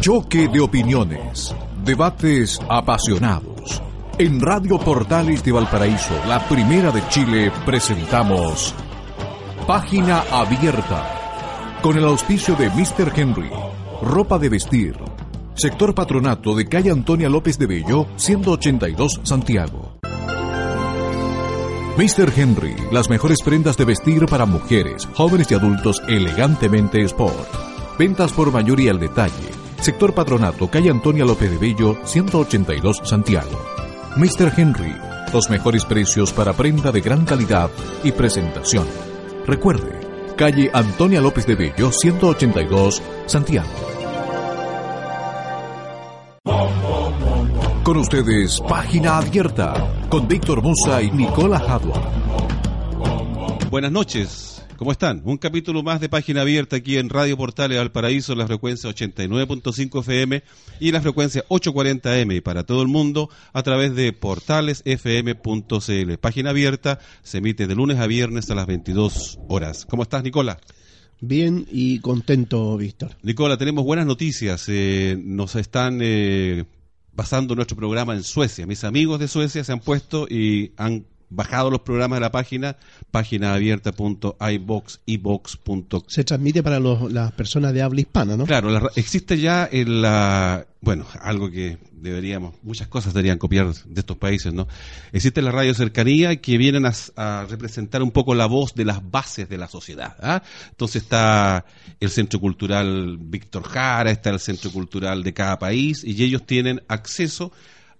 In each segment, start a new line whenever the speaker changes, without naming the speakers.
Choque de opiniones. Debates apasionados. En Radio Portales de Valparaíso, la primera de Chile, presentamos Página Abierta. Con el auspicio de Mr. Henry. Ropa de vestir. Sector Patronato de calle Antonia López de Bello, 182 Santiago. Mr. Henry, las mejores prendas de vestir para mujeres, jóvenes y adultos elegantemente sport. Ventas por mayoría al detalle. Sector Patronato, calle Antonia López de Bello, 182 Santiago. Mr. Henry, los mejores precios para prenda de gran calidad y presentación. Recuerde, calle Antonia López de Bello, 182 Santiago. Con ustedes, Página Abierta, con Víctor Musa y Nicola Hadwa.
Buenas noches, ¿cómo están? Un capítulo más de Página Abierta aquí en Radio Portales Valparaíso, la frecuencia 89.5 FM y la frecuencia 840M y para todo el mundo a través de portalesfm.cl. Página Abierta se emite de lunes a viernes a las 22 horas. ¿Cómo estás, Nicola?
Bien y contento, Víctor.
Nicola, tenemos buenas noticias. Eh, nos están eh, basando nuestro programa en Suecia. Mis amigos de Suecia se han puesto y han bajado los programas de la página, página.
Se transmite para los, las personas de habla hispana, ¿no?
Claro, la, existe ya en la, bueno, algo que deberíamos, muchas cosas deberían copiar de estos países, ¿no? Existe la radio cercanía que vienen a, a representar un poco la voz de las bases de la sociedad. ¿ah? Entonces está el Centro Cultural Víctor Jara, está el Centro Cultural de cada país y ellos tienen acceso a,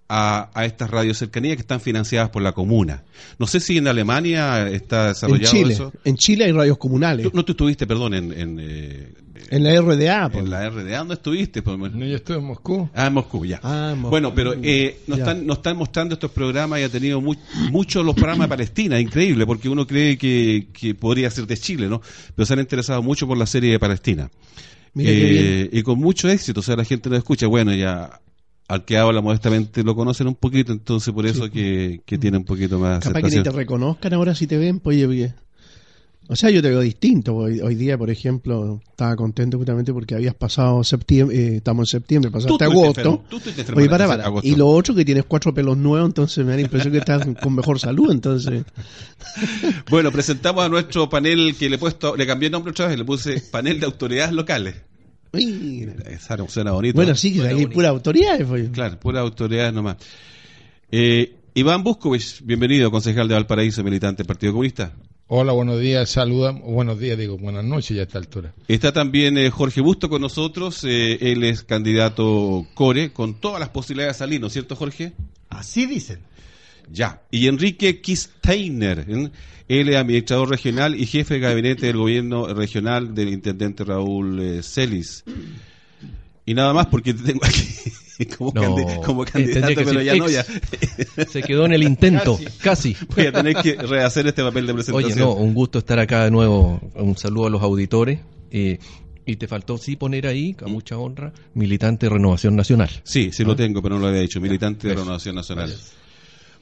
a, estas radios cercanías que están financiadas por la comuna. No sé si en Alemania está desarrollado
en Chile,
eso.
En Chile hay radios comunales.
¿Tú, no tú estuviste, perdón, en... En, eh,
en la RDA.
Pues. En la RDA, ¿dónde estuviste? Pues,
no, yo estuve en Moscú.
Ah, en Moscú, ya.
Ah, en Moscú.
Bueno, pero eh, nos, están, nos están mostrando estos programas y ha tenido muy, muchos los programas de Palestina, increíble, porque uno cree que, que podría ser de Chile, ¿no? Pero se han interesado mucho por la serie de Palestina.
Mira
Eh, y con mucho éxito, o sea, la gente lo escucha. Bueno, ya al que habla modestamente lo conocen un poquito, entonces por eso que, que tiene un poquito más
Capaz que ni te reconozcan ahora si te ven, pues oye. O sea, yo te veo distinto. Hoy, hoy día, por ejemplo, estaba contento justamente porque habías pasado septiembre, eh, estamos en septiembre, pasaste agosto.
Tú
Oye, para, para. Y lo otro que tienes cuatro pelos nuevos, entonces me da la impresión que estás con mejor salud, entonces.
bueno, presentamos a nuestro panel que le he puesto, le cambié el nombre otra vez, le puse panel de autoridades locales.
Mira.
Suena bonito.
Bueno, sí, que hay pura autoridad. Pues.
Claro, pura autoridad nomás. Eh, Iván Buscovich, bienvenido, concejal de Valparaíso, militante del Partido Comunista.
Hola, buenos días, saludan, buenos días, digo, buenas noches ya a esta altura.
Está también eh, Jorge Busto con nosotros, eh, él es candidato core, con todas las posibilidades de salir, ¿no es cierto, Jorge?
Así dicen.
Ya, y Enrique Kisteiner, ¿eh? él es administrador regional y jefe de gabinete del gobierno regional del intendente Raúl eh, Celis. Y nada más porque te tengo aquí como,
no,
como candidato, pero ya no, ya.
Se quedó en el intento, casi. casi.
Voy a tener que rehacer este papel de presentación.
Oye, no, un gusto estar acá de nuevo. Un saludo a los auditores. Eh, y te faltó sí poner ahí, a mucha honra, militante de Renovación Nacional.
Sí, sí lo tengo, pero no lo había dicho. Militante de. Renovación Nacional.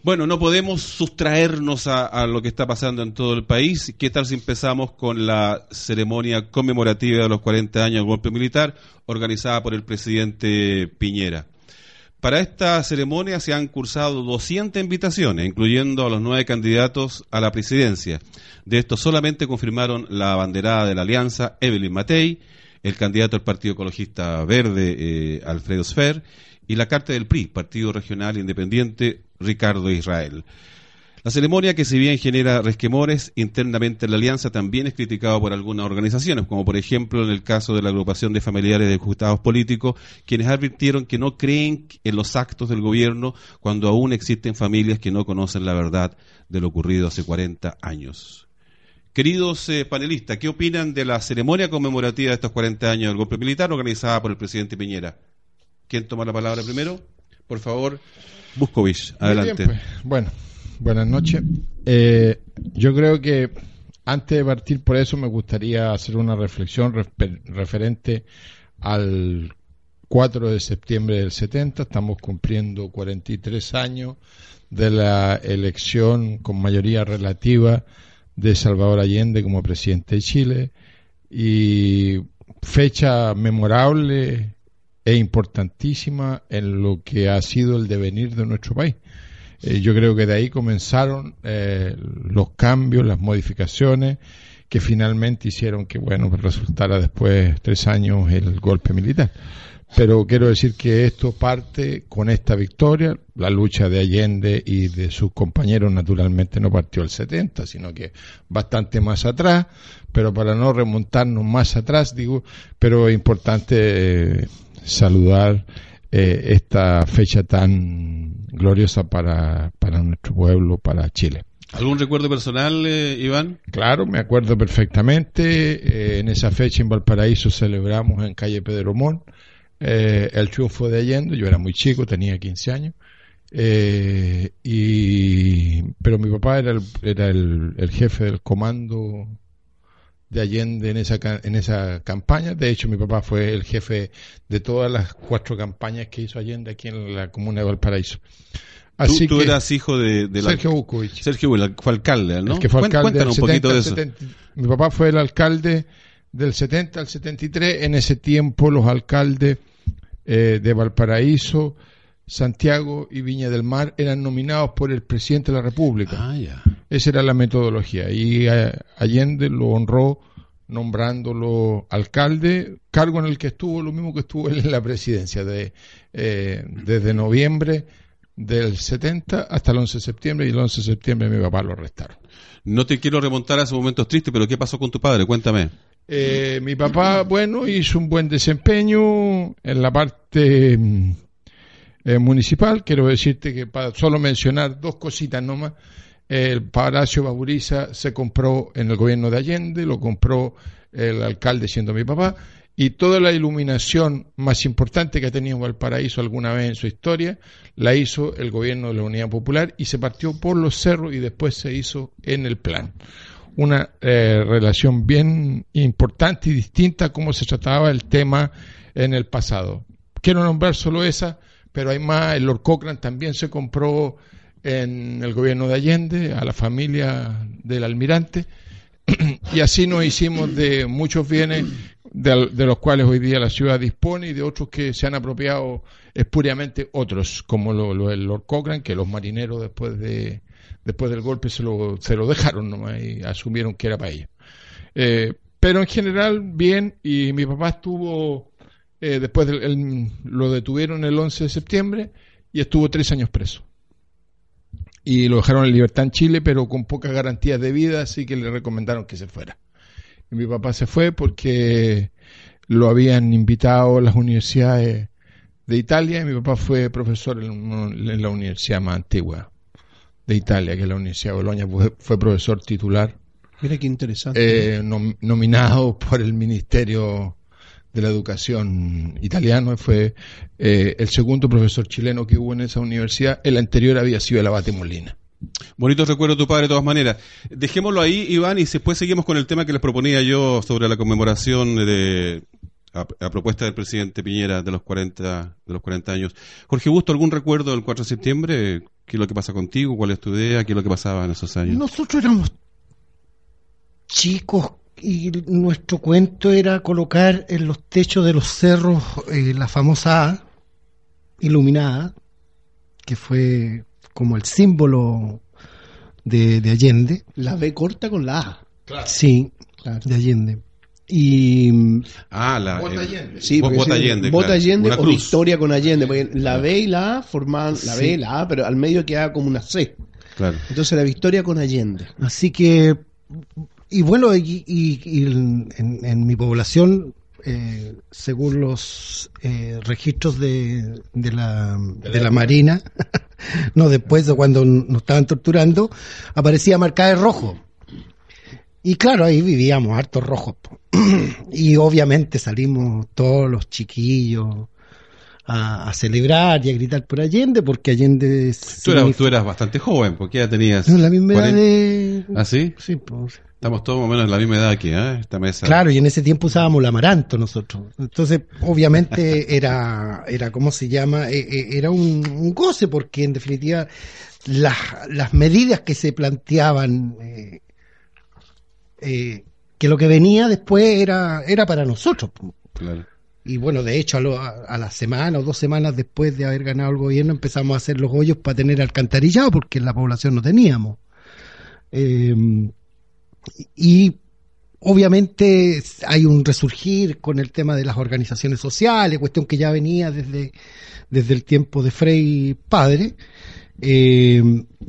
Bueno, no podemos sustraernos a, lo que está pasando en todo el país. ¿Qué tal si empezamos con la ceremonia conmemorativa de los 40 años del golpe militar organizada por el presidente Piñera? Para esta ceremonia se han cursado 200 invitaciones, incluyendo a los nueve candidatos a la presidencia. De estos solamente confirmaron la abanderada de la alianza, Evelyn Matei, el candidato del Partido Ecologista Verde, eh, Alfredo Sfer, y la carta del PRI, Partido Regional Independiente, Ricardo Israel. La ceremonia, que si bien genera resquemores internamente en la alianza, también es criticada por algunas organizaciones, como por ejemplo en el caso de la agrupación de familiares de ejecutados políticos, quienes advirtieron que no creen en los actos del gobierno cuando aún existen familias que no conocen la verdad de lo ocurrido hace 40 años. Queridos eh, panelistas, ¿qué opinan de la ceremonia conmemorativa de estos 40 años del golpe militar organizada por el presidente Piñera? ¿Quién toma la palabra primero? Por favor, Buscovich, adelante.
Bien, pues. Bueno, buenas noches. Eh, yo creo que antes de partir por eso me gustaría hacer una reflexión referente al 4 de septiembre del 70. Estamos cumpliendo 43 años de la elección con mayoría relativa de Salvador Allende como presidente de Chile y fecha memorable e importantísima en lo que ha sido el devenir de nuestro país. Eh, yo creo que de ahí comenzaron eh, los cambios, las modificaciones que finalmente hicieron que, bueno, resultara después tres años el golpe militar. Pero quiero decir que esto parte con esta victoria. La lucha de Allende y de sus compañeros naturalmente no partió el 70, sino que bastante más atrás. Pero para no remontarnos más atrás, digo, pero es importante eh, saludar eh, esta fecha tan gloriosa para, para nuestro pueblo, para Chile.
¿Algún recuerdo personal, eh, Iván?
Claro, me acuerdo perfectamente. en esa fecha en Valparaíso celebramos en calle Pedro Mon eh, el triunfo de Allende, yo era muy chico, tenía 15 años, eh, y, pero mi papá era, el, era el, jefe del comando de Allende en esa, en esa campaña. De hecho, mi papá fue el jefe de todas las cuatro campañas que hizo Allende aquí en la comuna de Valparaíso.
Así tú, eras hijo de,
Sergio Bukovic.
Sergio fue alcalde, ¿no?
que fue alcalde un poquito de eso. mi papá fue el alcalde del 70 al 73. En ese tiempo los alcaldes eh, de Valparaíso, Santiago y Viña del Mar eran nominados por el presidente de la República.
Ah,
Esa era la metodología. Y eh, Allende lo honró nombrándolo alcalde, cargo en el que estuvo lo mismo que estuvo en la presidencia, de, eh, desde noviembre del 70 hasta el 11 de septiembre y el 11 de septiembre mi papá lo arrestaron.
No te quiero remontar a esos momentos tristes, pero ¿qué pasó con tu padre? Cuéntame.
Eh, mi papá, bueno, hizo un buen desempeño en la parte mm, eh, municipal. Quiero decirte que para solo mencionar dos cositas nomás, el Palacio Baburiza se compró en el gobierno de Allende, lo compró el alcalde siendo mi papá, y toda la iluminación más importante que ha tenido Valparaíso alguna vez en su historia la hizo el gobierno de la Unidad Popular y se partió por los cerros y después se hizo en el plan una eh, relación bien importante y distinta a cómo se trataba el tema en el pasado. Quiero nombrar solo esa, pero hay más. El Lord Cochrane también se compró en el gobierno de Allende a la familia del almirante y así nos hicimos de muchos bienes de, los cuales hoy día la ciudad dispone y de otros que se han apropiado espuriamente otros, como lo, el Lord Cochrane, que los marineros después de después del golpe se lo, se lo dejaron nomás y asumieron que era para ella. Eh, pero en general, bien, y mi papá estuvo, eh, después lo detuvieron el 11 de septiembre y estuvo tres años preso. Y lo dejaron en libertad en Chile, pero con pocas garantías de vida, así que le recomendaron que se fuera. Y mi papá se fue porque lo habían invitado a las universidades de Italia y mi papá fue profesor en la universidad más antigua de Italia, que es la Universidad de Bolonia, fue, profesor titular.
Mira qué interesante.
Eh, nominado por el Ministerio de la Educación italiano, fue eh, el segundo profesor chileno que hubo en esa universidad. El anterior había sido el abate Molina.
Bonito recuerdo de tu padre de todas maneras. Dejémoslo ahí, Iván, y después seguimos con el tema que les proponía yo sobre la conmemoración de, a, propuesta del presidente Piñera de los 40 de los 40 años. Jorge Busto, ¿algún recuerdo del 4 de septiembre? ¿Qué es lo que pasa contigo? ¿Cuál es tu idea? ¿Qué es lo que pasaba en esos años?
Nosotros éramos chicos y nuestro cuento era colocar en los techos de los cerros eh, la famosa A iluminada, que fue como el símbolo de, Allende.
La B corta con la A.
Sí, de Allende. Y.
Ah, la.
Bota Allende. Sí, Bota Allende. Bota Allende o Victoria con Allende. Porque la B y la A formaban la B y la A, pero al medio quedaba como una C.
Claro.
Entonces la Victoria con Allende.
Así que. Y bueno, y, en, mi población, eh, según los eh, registros de, de, la, de la Marina, no después de cuando nos estaban torturando, aparecía marcada de rojo Y claro, ahí vivíamos hartos rojos. y obviamente salimos todos los chiquillos a, a celebrar y a gritar por Allende, porque Allende...
Tú eras,
significa-
tú eras bastante joven, porque ya tenías...
No, la misma edad
40.
de...
¿Ah, sí?
Sí, pues.
Estamos todos más o menos en la misma edad aquí, ¿eh? Esta mesa.
Claro, y en ese tiempo usábamos el amaranto nosotros. Entonces, obviamente era, era ¿cómo se llama? Eh, eh, era un, un goce, porque en definitiva las, las medidas que se planteaban, eh, eh, que lo que venía después era, era para nosotros.
Claro.
Y bueno, de hecho, a, lo- a- a la semana o dos semanas después de haber ganado el gobierno empezamos a hacer los hoyos para tener alcantarillado, porque en la población no teníamos. Eh, y obviamente hay un resurgir con el tema de las organizaciones sociales, cuestión que ya venía desde, desde el tiempo de Frei padre, eh,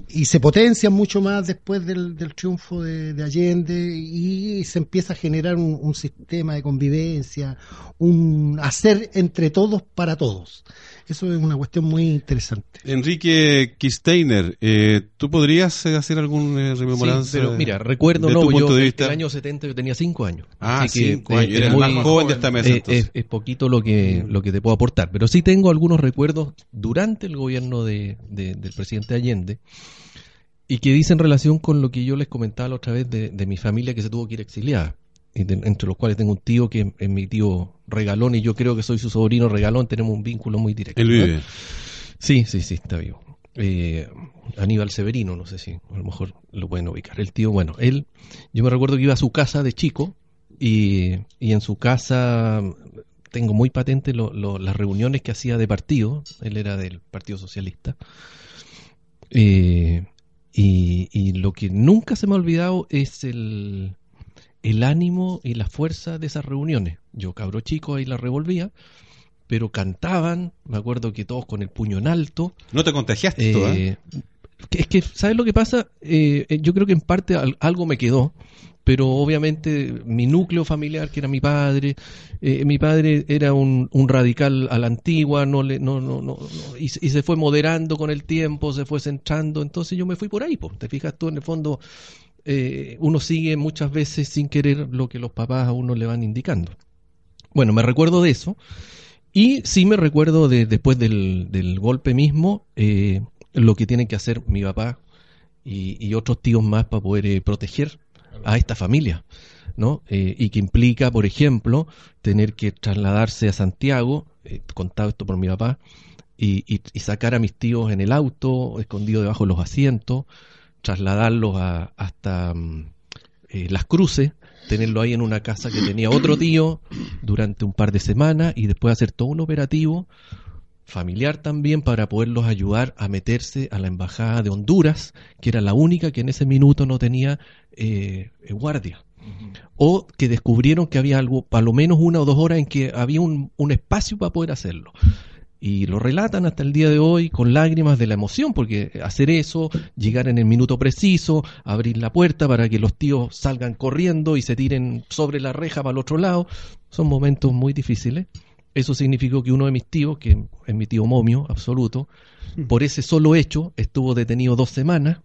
y se potencia mucho más después del, del triunfo de, de Allende y se empieza a generar un sistema de convivencia, un hacer entre todos para todos. Eso es una cuestión muy interesante.
Enrique Kisteiner, eh, ¿tú podrías eh, hacer algún eh, rememoranza?
Sí, pero mira, recuerdo,
de
no,
tu
yo
de
el-
vista?
el año 70 yo tenía 5 años.
Ah,
Así que,
cinco años.
es
Eres
muy-
más joven de esta mesa, entonces.
es, es poquito lo que, lo que te puedo aportar, pero sí tengo algunos recuerdos durante el gobierno de, de- del presidente Allende y que dicen relación con lo que yo les comentaba la otra vez de, de mi familia que se tuvo que ir exiliada. Entre los cuales tengo un tío que es mi tío regalón y yo creo que soy su sobrino regalón, tenemos un vínculo muy directo.
Él
¿no?
vive.
Sí, sí, sí, está vivo. Eh, Aníbal Severino, no sé si a lo mejor lo pueden ubicar. El tío, bueno, él, yo me recuerdo que iba a su casa de chico y, y en su casa tengo muy patente lo- lo- las reuniones que hacía de partido. Él era del Partido Socialista. Eh, y, y lo que nunca se me ha olvidado es el, el ánimo y la fuerza de esas reuniones. Yo, cabro chico, ahí la revolvía, pero cantaban, me acuerdo que todos con el puño en alto.
No te contagiaste tú, ¿eh?
Eh, es que, ¿sabes lo que pasa? Eh, eh, yo creo que en parte al- algo me quedó, pero obviamente mi núcleo familiar, que era mi padre, eh, mi padre era un, un radical a la antigua, no le, no, no, no, no, y, se- y se fue moderando con el tiempo, se fue centrando, entonces yo me fui por ahí, pues, te fijas tú en el fondo, eh, uno sigue muchas veces sin querer lo que los papás a uno le van indicando. Bueno, me recuerdo de eso. Y sí me recuerdo de, después del, del golpe mismo, eh, lo que tienen que hacer mi papá y, otros tíos más para poder eh, proteger a esta familia, ¿no? Y que implica, por ejemplo, tener que trasladarse a Santiago, contado esto por mi papá, y, y- y sacar a mis tíos en el auto, escondido debajo de los asientos, trasladarlos a- hasta mm, eh, Las Cruces, tenerlo ahí en una casa que tenía otro tío durante un par de semanas y después hacer todo un operativo familiar también para poderlos ayudar a meterse a la embajada de Honduras, que era la única que en ese minuto no tenía eh, eh, guardia. O que descubrieron que había algo, para lo menos una o dos horas en que había un, un espacio para poder hacerlo. Y lo relatan hasta el día de hoy con lágrimas de la emoción, porque hacer eso, llegar en el minuto preciso, abrir la puerta para que los tíos salgan corriendo y se tiren sobre la reja para el otro lado, son momentos muy difíciles. Eso significó que uno de mis tíos, que es mi tío momio absoluto, por ese solo hecho estuvo detenido dos semanas,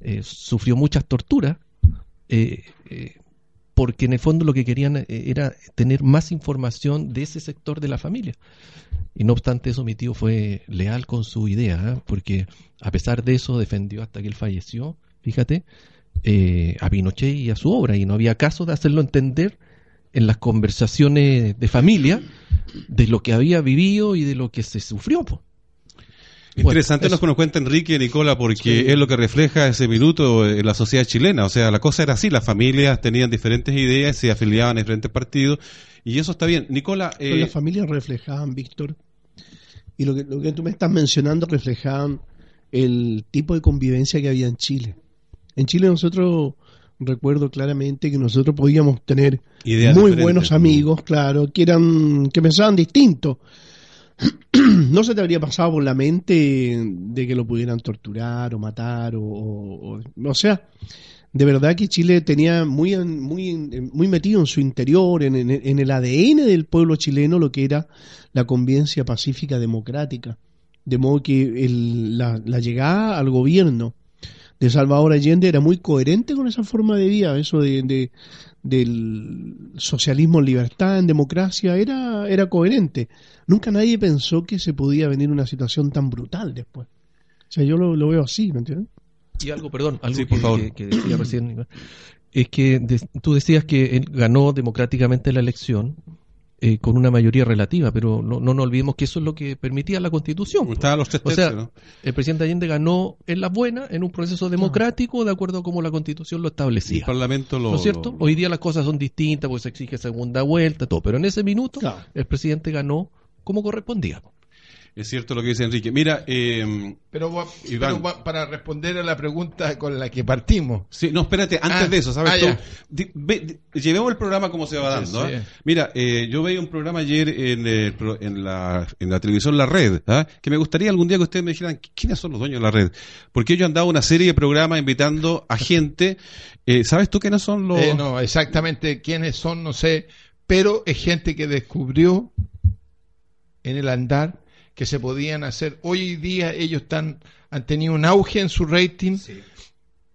eh, sufrió muchas torturas, eh, eh, porque en el fondo lo que querían era tener más información de ese sector de la familia. Y no obstante eso, mi tío fue leal con su idea, ¿eh? porque a pesar de eso defendió hasta que él falleció, fíjate, eh, a Pinochet y a su obra, y no había caso de hacerlo entender en las conversaciones de familia de lo que había vivido y de lo que se sufrió. po.
Interesante
Bueno,
lo que nos cuenta Enrique Nicola, porque es lo que refleja ese minuto en la sociedad chilena. O sea, la cosa era así, las familias tenían diferentes ideas, se afiliaban a diferentes partidos, y eso está bien. Nicola, eh,
las familias reflejaban, Víctor, y lo que, lo que tú me estás mencionando reflejaban el tipo de convivencia que había en Chile. En Chile nosotros recuerdo claramente que nosotros podíamos tener
Ideas
muy buenos amigos, claro, que eran que pensaban distinto. no se te habría pasado por la mente de que lo pudieran torturar o matar o, o, o- o sea, de verdad que Chile tenía muy, muy, en- muy metido en su interior, en, en- el ADN del pueblo chileno, lo que era la convivencia pacífica democrática. De modo que el- la, la llegada al gobierno de Salvador Allende era muy coherente con esa forma de vida, eso de, de- del socialismo en libertad, en democracia, era, era coherente. Nunca nadie pensó que se podía venir una situación tan brutal después. O sea, yo lo, lo veo así, ¿me entiendes?
Y algo, perdón, algo
Sí,
que,
favor.
que- que decía recién, es que de- tú decías que él ganó democráticamente la elección eh, con una mayoría relativa, pero no, no nos olvidemos que eso es lo que permitía la Constitución. po.
Estaban los tres
O sea,
tercios, ¿no?
el presidente Allende ganó en las buenas, en un proceso democrático, de acuerdo a cómo la Constitución lo
Y el
establecía.
Parlamento lo.
¿No es cierto?
lo-
Hoy día las cosas son distintas, porque se exige segunda vuelta, todo. Pero en ese minuto,
Claro.
el presidente ganó como correspondía.
Es cierto lo que dice Enrique. Mira, eh,
Pero,
Iván.
para responder a la pregunta con la que partimos,
Sí, no, espérate, antes
Ah,
de eso, ¿sabes
ah,
tú? ve- llevemos el programa como se va
Sí,
dando.
sí.
¿ah? Mira, eh, yo veía un programa ayer en, pro- en, la, en la televisión La Red, que me gustaría algún día que ustedes me dijeran quiénes son los dueños de La Red. Porque ellos han dado una serie de programas invitando a gente. Eh, ¿Sabes tú quiénes son los.?
Eh, no, exactamente quiénes son, no sé, pero es gente que descubrió en el andar que se podían hacer. Hoy día ellos están, han tenido un auge en su rating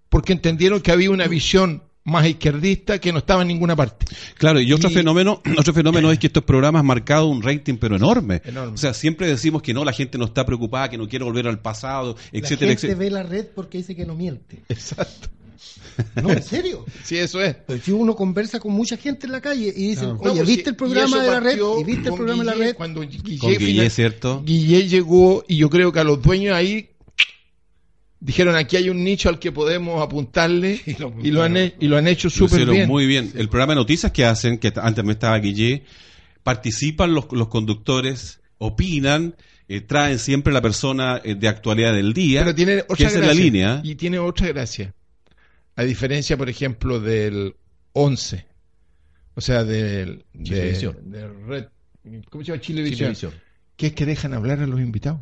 porque entendieron que había una visión más izquierdista que no estaba en ninguna parte.
Claro, y otro
Y-
fenómeno, otro fenómeno es que estos programas han marcado un rating pero enorme.
Enorme.
O sea, siempre decimos que no, la gente no está preocupada, que no quiere volver al pasado, etcétera,
la gente
etcétera.
ve la red porque dice que no miente.
Exacto.
No, en serio.
Sí, eso es.
Si uno conversa con mucha gente en la calle y dicen, oye,
No, pues
¿viste el programa
y
de la red? ¿Y viste el programa de la red?
Cuando Guille,
Con Guille,
final-
¿cierto?
Guille llegó y yo creo que a los dueños ahí dijeron aquí hay un nicho al que podemos apuntarle y lo, han, he- y lo han hecho
Lo
súper bien.
muy bien. El programa de noticias que hacen, que antes me estaba Guille, participan los, los conductores, opinan, eh, traen siempre la persona eh, de actualidad del día.
Pero tiene
que
otra
esa es la
gracia.
línea.
Y tiene otra gracia. A diferencia, por ejemplo, del 11. O sea, del de,
Chilevisión.
de Red- ¿Cómo se llama? Chilevisión.
Chilevisión.
Que es que dejan hablar a los invitados.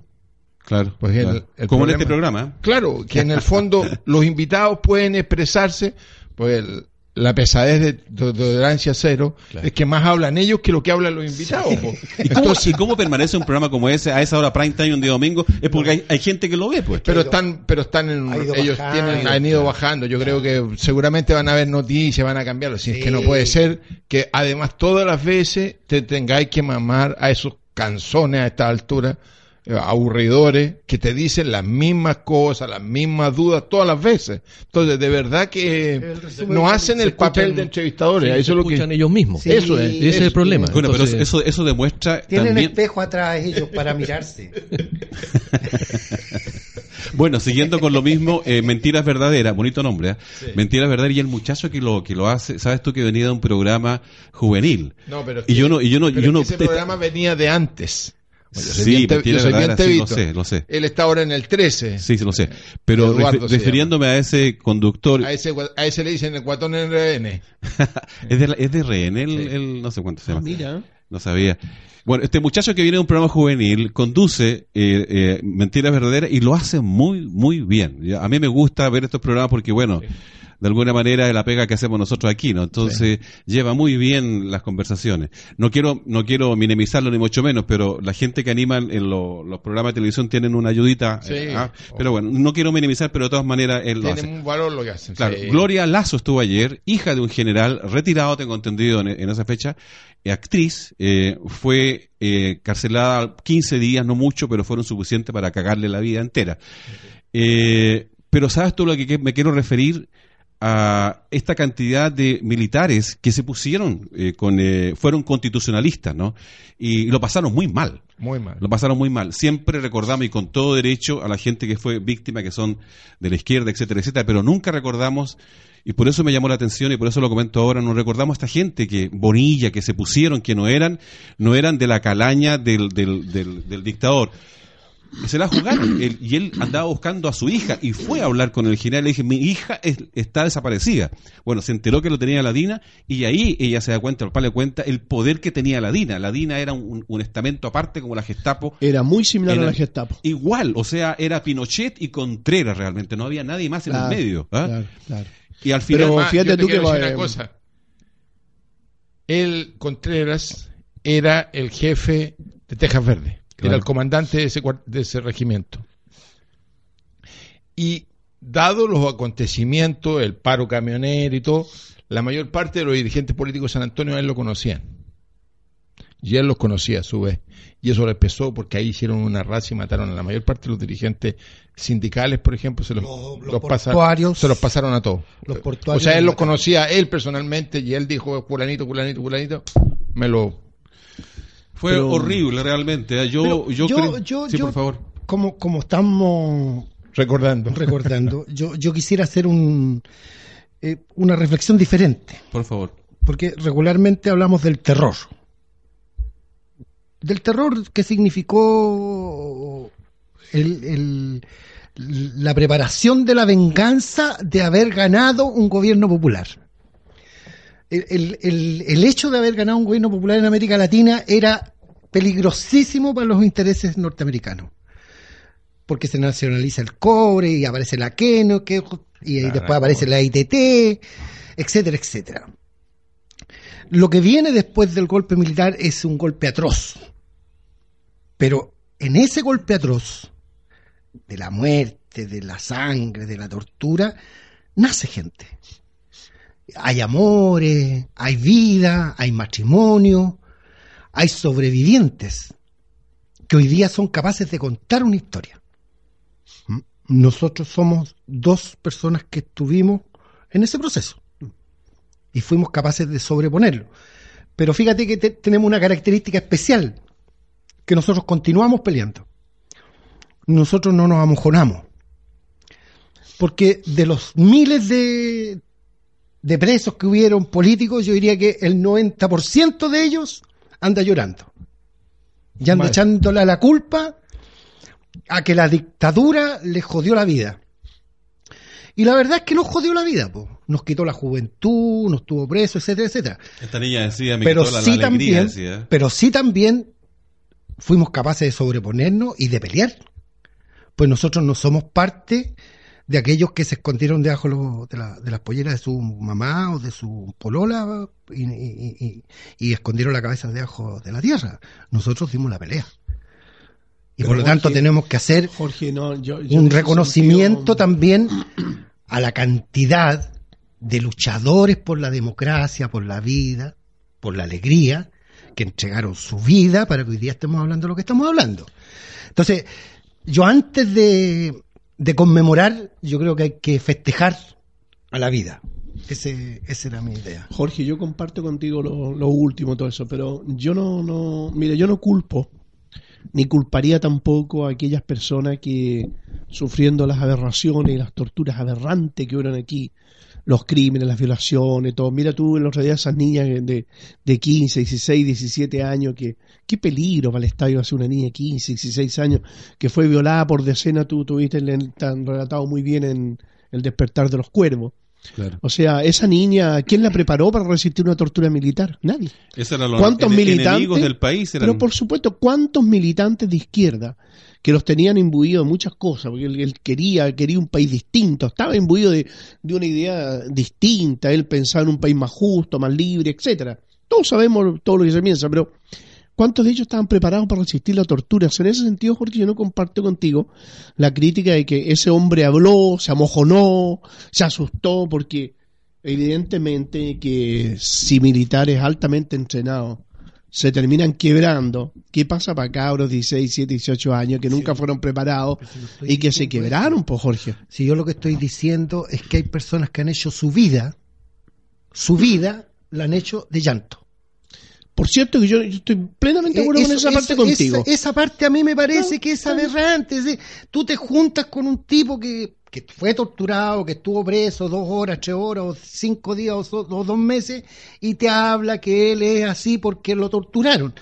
Claro.
Pues el-
claro.
el
Como en este programa.
Claro, que en el fondo los invitados pueden expresarse, pues el- la pesadez de to- tolerancia cero
Claro.
es que más hablan ellos que lo que hablan los invitados.
¿Y cómo, y cómo permanece un programa como ese a esa hora prime time un día domingo? Es porque hay, hay gente que lo ve, pues.
Pero están, pero están en, ellos
bajando,
tienen, han ido
claro.
bajando. Yo creo que seguramente van a haber noticias, van a cambiarlo. Si es que no puede ser que además todas las veces te tengáis que mamar a esos canzones a esta altura, aburridores, que te dicen las mismas cosas, las mismas dudas todas las veces. Entonces, de verdad que no hacen el papel
escuchan-
de entrevistadores.
Sí,
eso
se
es lo que
escuchan ellos mismos.
Sí,
Eso es.
Ese es el problema.
Bueno, pero eso, eso demuestra
Tienen
también...
espejo atrás ellos para mirarse.
Bueno, siguiendo con lo mismo, eh, Mentiras Verdaderas, bonito nombre, ¿eh? Mentiras Verdaderas, y el muchacho que lo que lo hace, sabes tú que venía de un programa juvenil.
No, pero
Y
que-
yo no, y yo no,
pero
yo no
ese
te-
programa venía de antes. Yo soy
Sí,
bien te-
Mentiras
yo soy bien
sí, lo sé, lo sé.
Él está ahora en el 13.
Sí, sí, lo sé. Pero
Eduardo
refiriéndome a ese conductor,
A ese, a ese le dicen el
es de, la- es de rehén, el,
Sí.
el- no sé cuánto se
Ah,
llama.
mira.
No sabía. Bueno, este muchacho que viene de un programa juvenil conduce eh, eh, Mentiras Verdaderas y lo hace muy, muy bien. A mí me gusta ver estos programas porque, bueno, de alguna manera es la pega que hacemos nosotros aquí, ¿no? Entonces lleva muy bien las conversaciones. No quiero, no quiero minimizarlo ni mucho menos, pero la gente que anima en lo- los programas de televisión tienen una ayudita.
Sí.
eh, ah, pero bueno, no quiero minimizar, pero de todas maneras él lo hace.
Tiene un valor lo que hacen.
Claro,
Sí.
Gloria Lazo estuvo ayer, hija de un general retirado, tengo entendido en, en esa fecha, actriz, eh, fue eh, carcelada 15 días, no mucho, pero fueron suficientes para cagarle la vida entera. Eh, pero ¿sabes tú lo que me quiero referir? A esta cantidad de militares que se pusieron eh, con eh, fueron constitucionalistas, ¿no? Y lo pasaron muy mal.
Muy mal.
Lo pasaron muy mal. Siempre recordamos y con todo derecho a la gente que fue víctima, que son de la izquierda, etcétera, etcétera, pero nunca recordamos, y por eso me llamó la atención y por eso lo comento ahora, no recordamos a esta gente que, Bonilla, que se pusieron, que no eran, no eran de la calaña del, del, del, del dictador. Se la jugaron Él- y él andaba buscando a su hija y fue a hablar con el general y le dije, mi hija es- está desaparecida. Bueno, se enteró que lo tenía la DINA y ahí ella se da cuenta, el papá le cuenta el poder que tenía la DINA. La DINA era un, un estamento aparte como la Gestapo.
Era muy similar
Era-
a la Gestapo.
Igual, o sea, era Pinochet y Contreras realmente, no había nadie más en
Claro,
el medio. ¿ah?
claro, claro.
Y al final...
Pero
Además,
fíjate
yo te
tú que
decir
va-
una cosa. El Contreras era el jefe de Tejas Verde.
Claro.
Era el comandante de ese, de ese regimiento. Y dado los acontecimientos, el paro camionero y todo, la mayor parte de los dirigentes políticos de San Antonio a él lo conocían. Y él los conocía a su vez. Y eso le pesó porque ahí hicieron una raza y mataron a la mayor parte de los dirigentes sindicales, por ejemplo, se los,
Los- los
los pasaron,
portuarios.
se los pasaron a todos.
Los
o sea, él los conocía él personalmente y él dijo, fulanito, fulanito, fulanito, me lo...
Fue
Pero-
horrible realmente. ¿eh? Yo,
Pero
yo,
yo-
creo-
yo-
sí,
yo-
por favor.
Como, como estamos
Recordando.
recordando, yo, yo quisiera hacer un, eh, una reflexión diferente,
Por favor.
porque regularmente hablamos del terror. Del terror que significó el- el- la preparación de la venganza de haber ganado un gobierno popular. El, el- el- el hecho de haber ganado un gobierno popular en América Latina era peligrosísimo para los intereses norteamericanos porque se nacionaliza el cobre y aparece la Keno, que, y
Claro,
después aparece la ITT, etcétera, etcétera. Lo que viene después del golpe militar es un golpe atroz. Pero en ese golpe atroz, de la muerte, de la sangre, de la tortura, nace gente. Hay amores, hay vida, hay matrimonio, hay sobrevivientes que hoy día son capaces de contar una historia. ¿Mm? Nosotros somos dos personas que estuvimos en ese proceso y fuimos capaces de sobreponerlo. Pero fíjate que te- tenemos una característica especial, que nosotros continuamos peleando. Nosotros no nos amojonamos. Porque de los miles de, de presos que hubieron políticos, yo diría que el 90% de ellos anda llorando. Y anda
Mal.
echándole la culpa a que la dictadura le jodió la vida. Y la verdad es que nos jodió la vida, po. nos quitó la juventud, nos tuvo presos, etcétera, etcétera.
Esta niña decía, me
Pero
quitó la, la
sí
alegría,
también,
decía.
pero sí también fuimos capaces de sobreponernos y de pelear. Pues nosotros no somos parte de aquellos que se escondieron debajo lo- de, la- de las polleras de su mamá o de su polola y, y- y- y escondieron la cabeza debajo de la tierra. Nosotros dimos la pelea. Y
Pero
por lo tanto tenemos que hacer
Jorge, no, yo, yo en
un reconocimiento
sentido-
también a la cantidad de luchadores por la democracia, por la vida, por la alegría, que entregaron su vida para que hoy día estemos hablando de lo que estamos hablando. Entonces, yo antes de, de conmemorar, yo creo que hay que festejar a la vida. Ese, esa era mi idea.
Jorge, yo comparto contigo lo, último, todo eso, pero yo no, no, mire, yo no culpo, ni culparía tampoco a aquellas personas que, sufriendo las aberraciones y las torturas aberrantes que hubieron aquí, los crímenes, las violaciones, todo. Mira tú el otro día esas niñas de, de 15, 16, 17 años, que qué peligro para el estadio hacer una niña de 15, 16 años que fue violada por decena, tú tuviste tan relatado muy bien en El despertar de los cuervos.
Claro.
O sea, esa niña, ¿quién la preparó para resistir una tortura militar? Nadie.
Esos eran los
¿Cuántos militantes?
del país. Eran...
Pero por supuesto, ¿cuántos militantes de izquierda que los tenían imbuidos de muchas cosas? Porque él, él quería, quería un país distinto, estaba imbuido de, una idea distinta, él pensaba en un país más justo, más libre, etcétera. Todos sabemos todo lo que se piensa, pero ¿cuántos de ellos estaban preparados para resistir la tortura? En ese sentido, Jorge, yo no comparto contigo la crítica de que ese hombre habló, se amojonó, se asustó, porque evidentemente que si militares altamente entrenados se terminan quebrando, ¿qué pasa para cabros 16, 17, 18 años que nunca fueron preparados y que se quebraron, pues Jorge?
Si yo lo que estoy diciendo es que hay personas que han hecho su vida, su vida la han hecho de llanto.
Por cierto que yo, yo estoy plenamente de acuerdo con
Eh, Eso-
esa parte
eso-
contigo.
Esa, esa parte a mí me parece
No,
que es aberrante. es decir, tú te juntas con un tipo que, que fue torturado, que estuvo preso dos horas, tres horas, o cinco días, o, so- o dos meses, y te habla que él es así porque lo torturaron.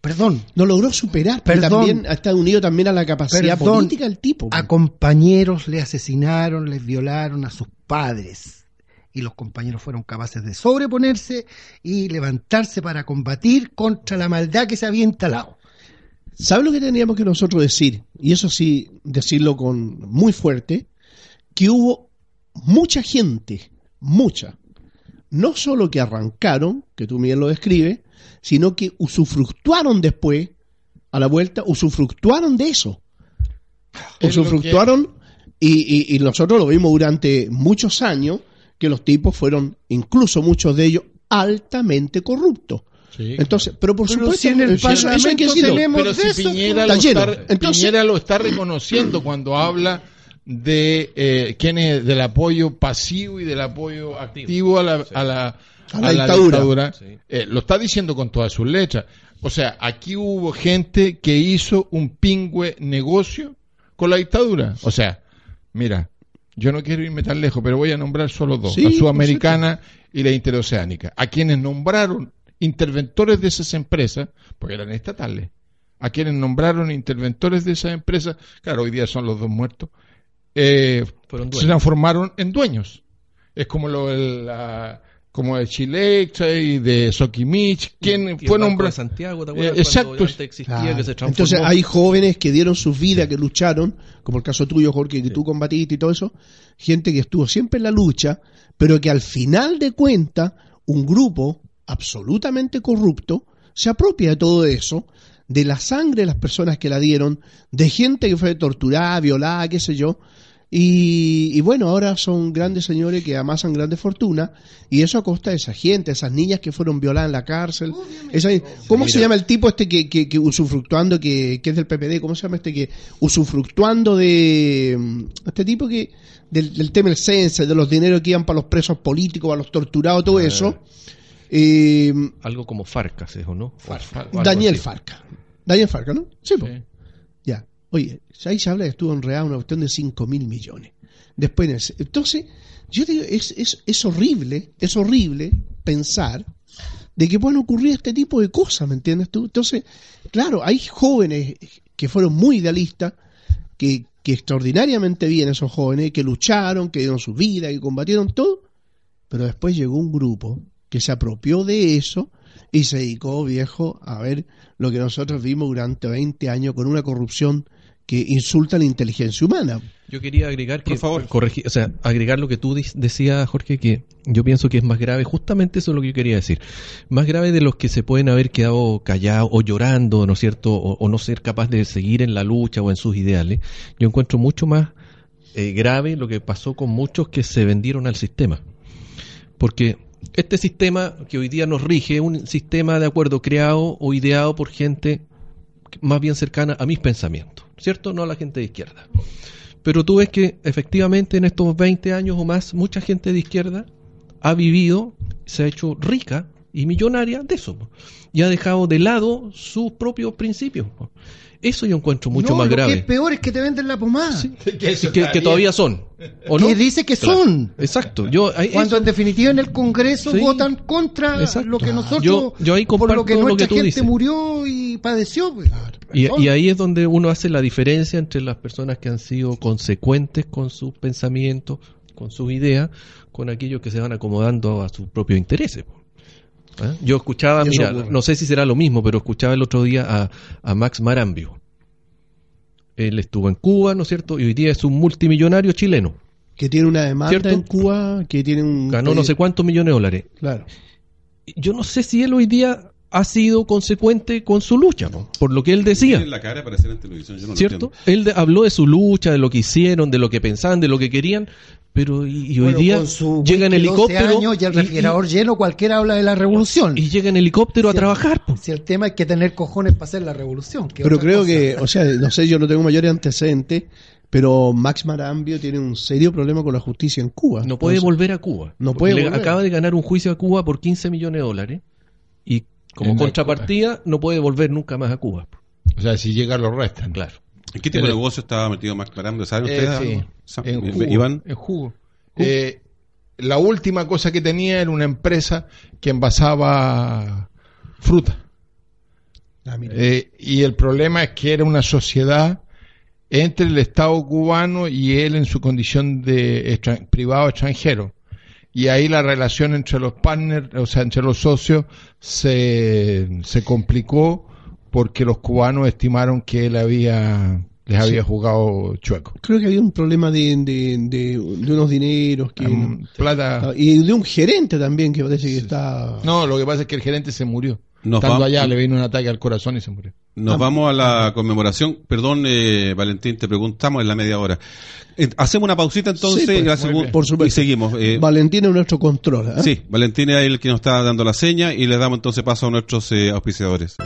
Perdón,
no logró superar, pero
Perdón.
también está unido también a la capacidad
Perdón.
política del tipo.
a compañeros le asesinaron, les violaron a sus padres. Y los compañeros fueron capaces de sobreponerse y levantarse para combatir contra la maldad que se había instalado.
¿Sabe lo que teníamos que nosotros decir? Y eso sí, decirlo con muy fuerte, que hubo mucha gente, mucha, no solo que arrancaron, que tú bien lo describes, sino que usufructuaron después, a la vuelta, usufructuaron de eso.
Es
Usufructuaron Y, y- y nosotros lo vimos durante muchos años, que los tipos fueron, incluso muchos de ellos, altamente corruptos.
Sí,
Entonces, pero por
Pero
supuesto,
si en el
eso- eso, hay que
Parlamento
decirlo.
tenemos-
pero si
de eso,
Piñera,
está
lo
lleno.
está,
Entonces-
Piñera lo está reconociendo cuando habla de eh, quién es del apoyo pasivo y del apoyo activo a la, a la,
A la dictadura.
Eh, lo está diciendo con todas sus letras. O sea, aquí hubo gente que hizo un pingüe negocio con la dictadura. O sea, mira, yo no quiero irme tan lejos, pero voy a nombrar solo dos,
Sí,
la sudamericana y la interoceánica, a quienes nombraron interventores de esas empresas, porque eran estatales, a quienes nombraron interventores de esas empresas, claro, hoy día son los dos muertos, eh,
Fueron
se transformaron en dueños. Es como lo de la, como de Chilexa y de Soquimich, quien fue nombrado
de Santiago, ¿te acuerdas
Eh, exacto.
cuando antes existía,
Claro.
que se transformó?
Entonces hay jóvenes que dieron sus vidas, que lucharon, como el caso tuyo, Jorge, que tú combatiste y todo eso, gente que estuvo siempre en la lucha, pero que al final de cuentas, un grupo absolutamente corrupto se apropia de todo eso, de la sangre de las personas que la dieron, de gente que fue torturada, violada, qué sé yo, y, y bueno, ahora son grandes señores que amasan grandes fortunas, y eso a costa de esa gente, esas niñas que fueron violadas en la cárcel. Esa- ¿Cómo se llama el tipo este que, que, que usufructuando, que, que es del PPD? ¿Cómo se llama este que usufructuando de. mm, Este tipo que. Del, del tema del censo, de los dineros que iban para los presos políticos, para los torturados, todo eso. Eh,
Algo como Farcas, ¿es o no? O algo
Daniel
así.
Farca. Daniel Farca, ¿no? Sí. Ya. Oye, ahí se habla que estuvo enredado una cuestión de 5 mil millones. Después, en el- entonces, yo digo, es, es, es horrible, es horrible pensar de que puedan ocurrir este tipo de cosas, ¿me entiendes tú? Entonces, claro, hay jóvenes que fueron muy idealistas, que, que extraordinariamente bien esos jóvenes, que lucharon, que dieron su vida, que combatieron todo, pero después llegó un grupo que se apropió de eso y se dedicó, viejo, a ver lo que nosotros vimos durante 20 años con una corrupción que insulta la inteligencia humana.
Yo quería agregar que,
Por favor.
corregir, o sea, agregar lo que tú decías, Jorge, que yo pienso que es más grave, justamente eso es lo que yo quería decir, más grave de los que se pueden haber quedado callados o llorando, ¿no es cierto?, o, o no ser capaz de seguir en la lucha o en sus ideales. Yo encuentro mucho más eh, grave lo que pasó con muchos que se vendieron al sistema. Porque este sistema que hoy día nos rige es un sistema de acuerdo creado o ideado por gente más bien cercana a mis pensamientos, ¿cierto? No a la gente de izquierda. Pero tú ves que efectivamente en estos 20 años o más, mucha gente de izquierda ha vivido, se ha hecho rica y millonaria de eso. po. Y ha dejado de lado sus propios principios. po. Eso yo encuentro mucho
No,
más
lo
grave.
que es peor es que te venden la pomada.
Que
todavía son. ¿o
que
no?
dice que
Claro.
son.
Exacto. Yo, ahí-
Cuando
eso-
en definitiva en el Congreso
Sí.
votan contra
Exacto.
lo que nosotros,
Yo- yo ahí
por lo que
lo que
nuestra
tú
gente
dices.
murió y padeció. pues.
Y, ahí es donde uno hace la diferencia entre las personas que han sido consecuentes con sus pensamientos, con sus ideas, con aquellos que se van acomodando a sus propios intereses. po. ¿Ah? Yo escuchaba, mira,
ocurre.
no sé si será lo mismo, pero escuchaba el otro día a, a Max Marambio. Él estuvo en Cuba, ¿no es cierto? Y hoy día es un multimillonario chileno.
Que tiene una demanda
¿Cierto?
en Cuba, que tiene un...
Ganó no sé cuántos millones de dólares.
Claro.
Yo no sé si él hoy día ha sido consecuente con su lucha, po, por lo que él decía.
La cara aparecer en televisión, yo no lo
¿Cierto?
entiendo.
Él de- habló de su lucha, de lo que hicieron, de lo que pensaban, de lo que querían, pero y, y hoy
Bueno,
día llega en
12
helicóptero
años y el
y-
refrigerador lleno, cualquiera habla de la revolución.
y, llega en helicóptero a trabajar.
Si el tema es que tener cojones para hacer la revolución.
Pero creo
cosa.
que, o sea, no sé, yo no tengo mayores antecedentes, pero Max Marambio tiene un serio problema con la justicia en Cuba.
No puede
Entonces,
volver a Cuba.
No puede
le
volver.
acaba de ganar un juicio a Cuba por 15 millones de dólares como
En
contrapartida no puede volver nunca más a Cuba.
O sea, si llega lo restan.
Claro.
¿En qué tipo de negocio estaba metido Max Marambio? ¿Saben
Eh,
ustedes?
sí, en
eh,
jugo,
Iván.
en jugo. Eh, la última cosa que tenía era una empresa que envasaba fruta.
Ah.
Eh, y el problema es que era una sociedad entre el Estado cubano y él en su condición de extran- privado extranjero. Y ahí la relación entre los partners, o sea, entre los socios, se, se complicó porque los cubanos estimaron que él había les había jugado chueco.
Creo que había un problema de, de, de- de unos dineros que,
plata.
Ah, y de un gerente también que parece que está...
No, lo que pasa es que el gerente se murió.
Nos
Estando
vamos-
allá le vino un ataque al corazón y se murió.
Nos
Ah.
vamos a la conmemoración. Perdón, eh, Valentín, te preguntamos en la media hora. Eh, hacemos una pausita entonces
Sí, pues. Por supuesto.
y seguimos. Eh,
Valentín es nuestro control. ¿eh?
Sí, Valentín es el que nos está dando la seña y le damos entonces paso a nuestros eh, auspiciadores.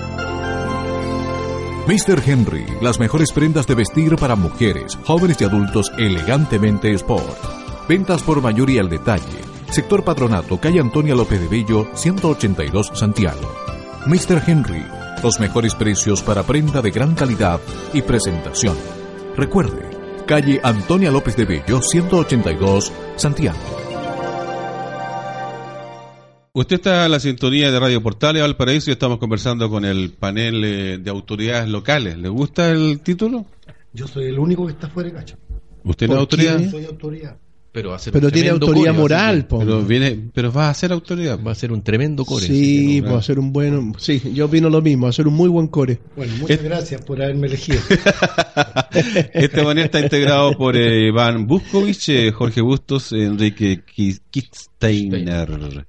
Mr. Henry, las mejores prendas de vestir para mujeres, jóvenes y adultos elegantemente sport. Ventas por mayoría al detalle. Sector Patronato, calle Antonia López de Bello, 182 Santiago. Mr. Henry, los mejores precios para prenda de gran calidad y presentación. Recuerde, calle Antonia López de Bello, 182 Santiago.
Usted está en la sintonía de Radio Portales Valparaíso y estamos conversando con el panel eh, de autoridades locales. ¿Le gusta el título?
Yo soy el único que está fuera de cacho.
¿Usted no es
¿Por
autoridad?
qué?
Soy autoridad.
Pero, va a ser
Pero
un
tiene autoridad
core,
moral.
Pero viene, pero va a ser autoridad.
Va a ser un tremendo core.
Sí,
no-
pues hacer un buen. Sí, yo opino lo mismo, hacer un muy buen core.
Bueno, muchas gracias por haberme elegido.
Este panel está integrado por eh, Iván Buskovich, eh, Jorge Bustos, Enrique Ki- Kitzsteiner.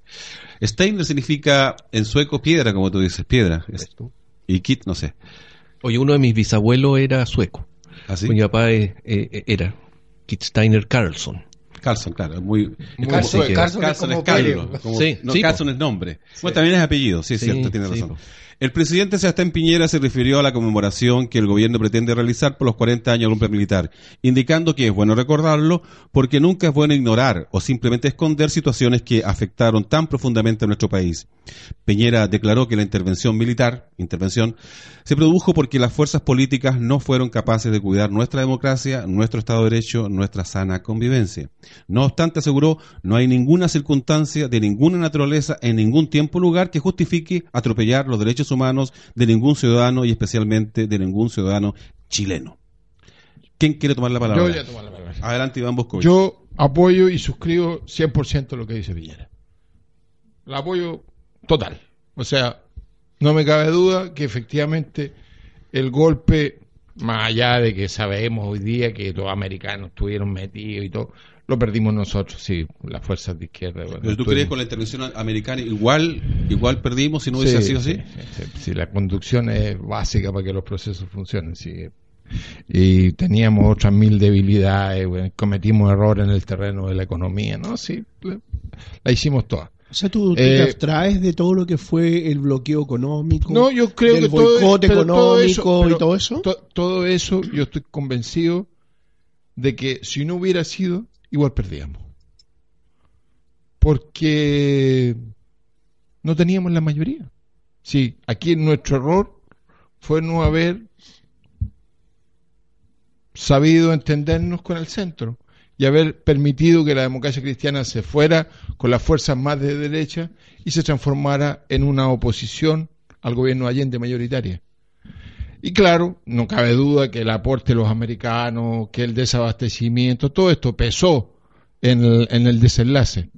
Steiner significa en sueco piedra, como tú dices, piedra. Es- Y Kit, no sé.
Oye, uno de mis bisabuelos era sueco.
¿Así?
Mi papá eh, eh, era Kitsteiner Carlson.
Carlson, claro, muy...
Muy
Carlson, Carlson es
Carlson es
como
Carlos.
Pérez.
como-
Sí,
no,
sí,
Carlson
po.
es nombre. Bueno, también es apellido, sí, es
Sí,
cierto, tiene
sí,
razón. El presidente Sebastián Piñera se refirió a la conmemoración que el gobierno pretende realizar por los 40 años del golpe militar, indicando que es bueno recordarlo porque nunca es bueno ignorar o simplemente esconder situaciones que afectaron tan profundamente a nuestro país. Piñera declaró que la intervención militar, intervención, se produjo porque las fuerzas políticas no fueron capaces de cuidar nuestra democracia, nuestro Estado de Derecho, nuestra sana convivencia. No obstante, aseguró, no hay ninguna circunstancia de ninguna naturaleza en ningún tiempo o lugar que justifique atropellar los derechos humanos de ningún ciudadano y especialmente de ningún ciudadano chileno. ¿Quién quiere tomar la palabra?
Yo ya tomé la palabra.
Adelante, Iván Boscovich.
Yo apoyo y suscribo 100% lo que dice Piñera. La apoyo total. O sea, no me cabe duda que efectivamente el golpe, más allá de que sabemos hoy día que los americanos estuvieron metidos y todo, lo perdimos nosotros, sí, las fuerzas de izquierda. bueno,
¿Pero tú crees con la intervención americana igual igual perdimos si no hubiese
Sí,
sido así?
sí, sí, sí, sí, la conducción es básica para que los procesos funcionen. sí. Y teníamos otras mil debilidades, bueno, cometimos errores en el terreno de la economía, ¿no? Sí, la, la hicimos toda.
O sea, tú, tú
Eh,
te abstraes de todo lo que fue el bloqueo económico,
No, yo creo
del
que todo,
boicot
pero todo eso,
económico y todo eso.
to- todo eso, yo estoy convencido de que si no hubiera sido, igual perdíamos. Porque no teníamos la mayoría. Sí, aquí nuestro error fue no haber sabido entendernos con el centro y haber permitido que la democracia cristiana se fuera con las fuerzas más de derecha y se transformara en una oposición al gobierno Allende mayoritaria. Y claro, no cabe duda que el aporte de los americanos, que el desabastecimiento, todo esto pesó en el, en el desenlace.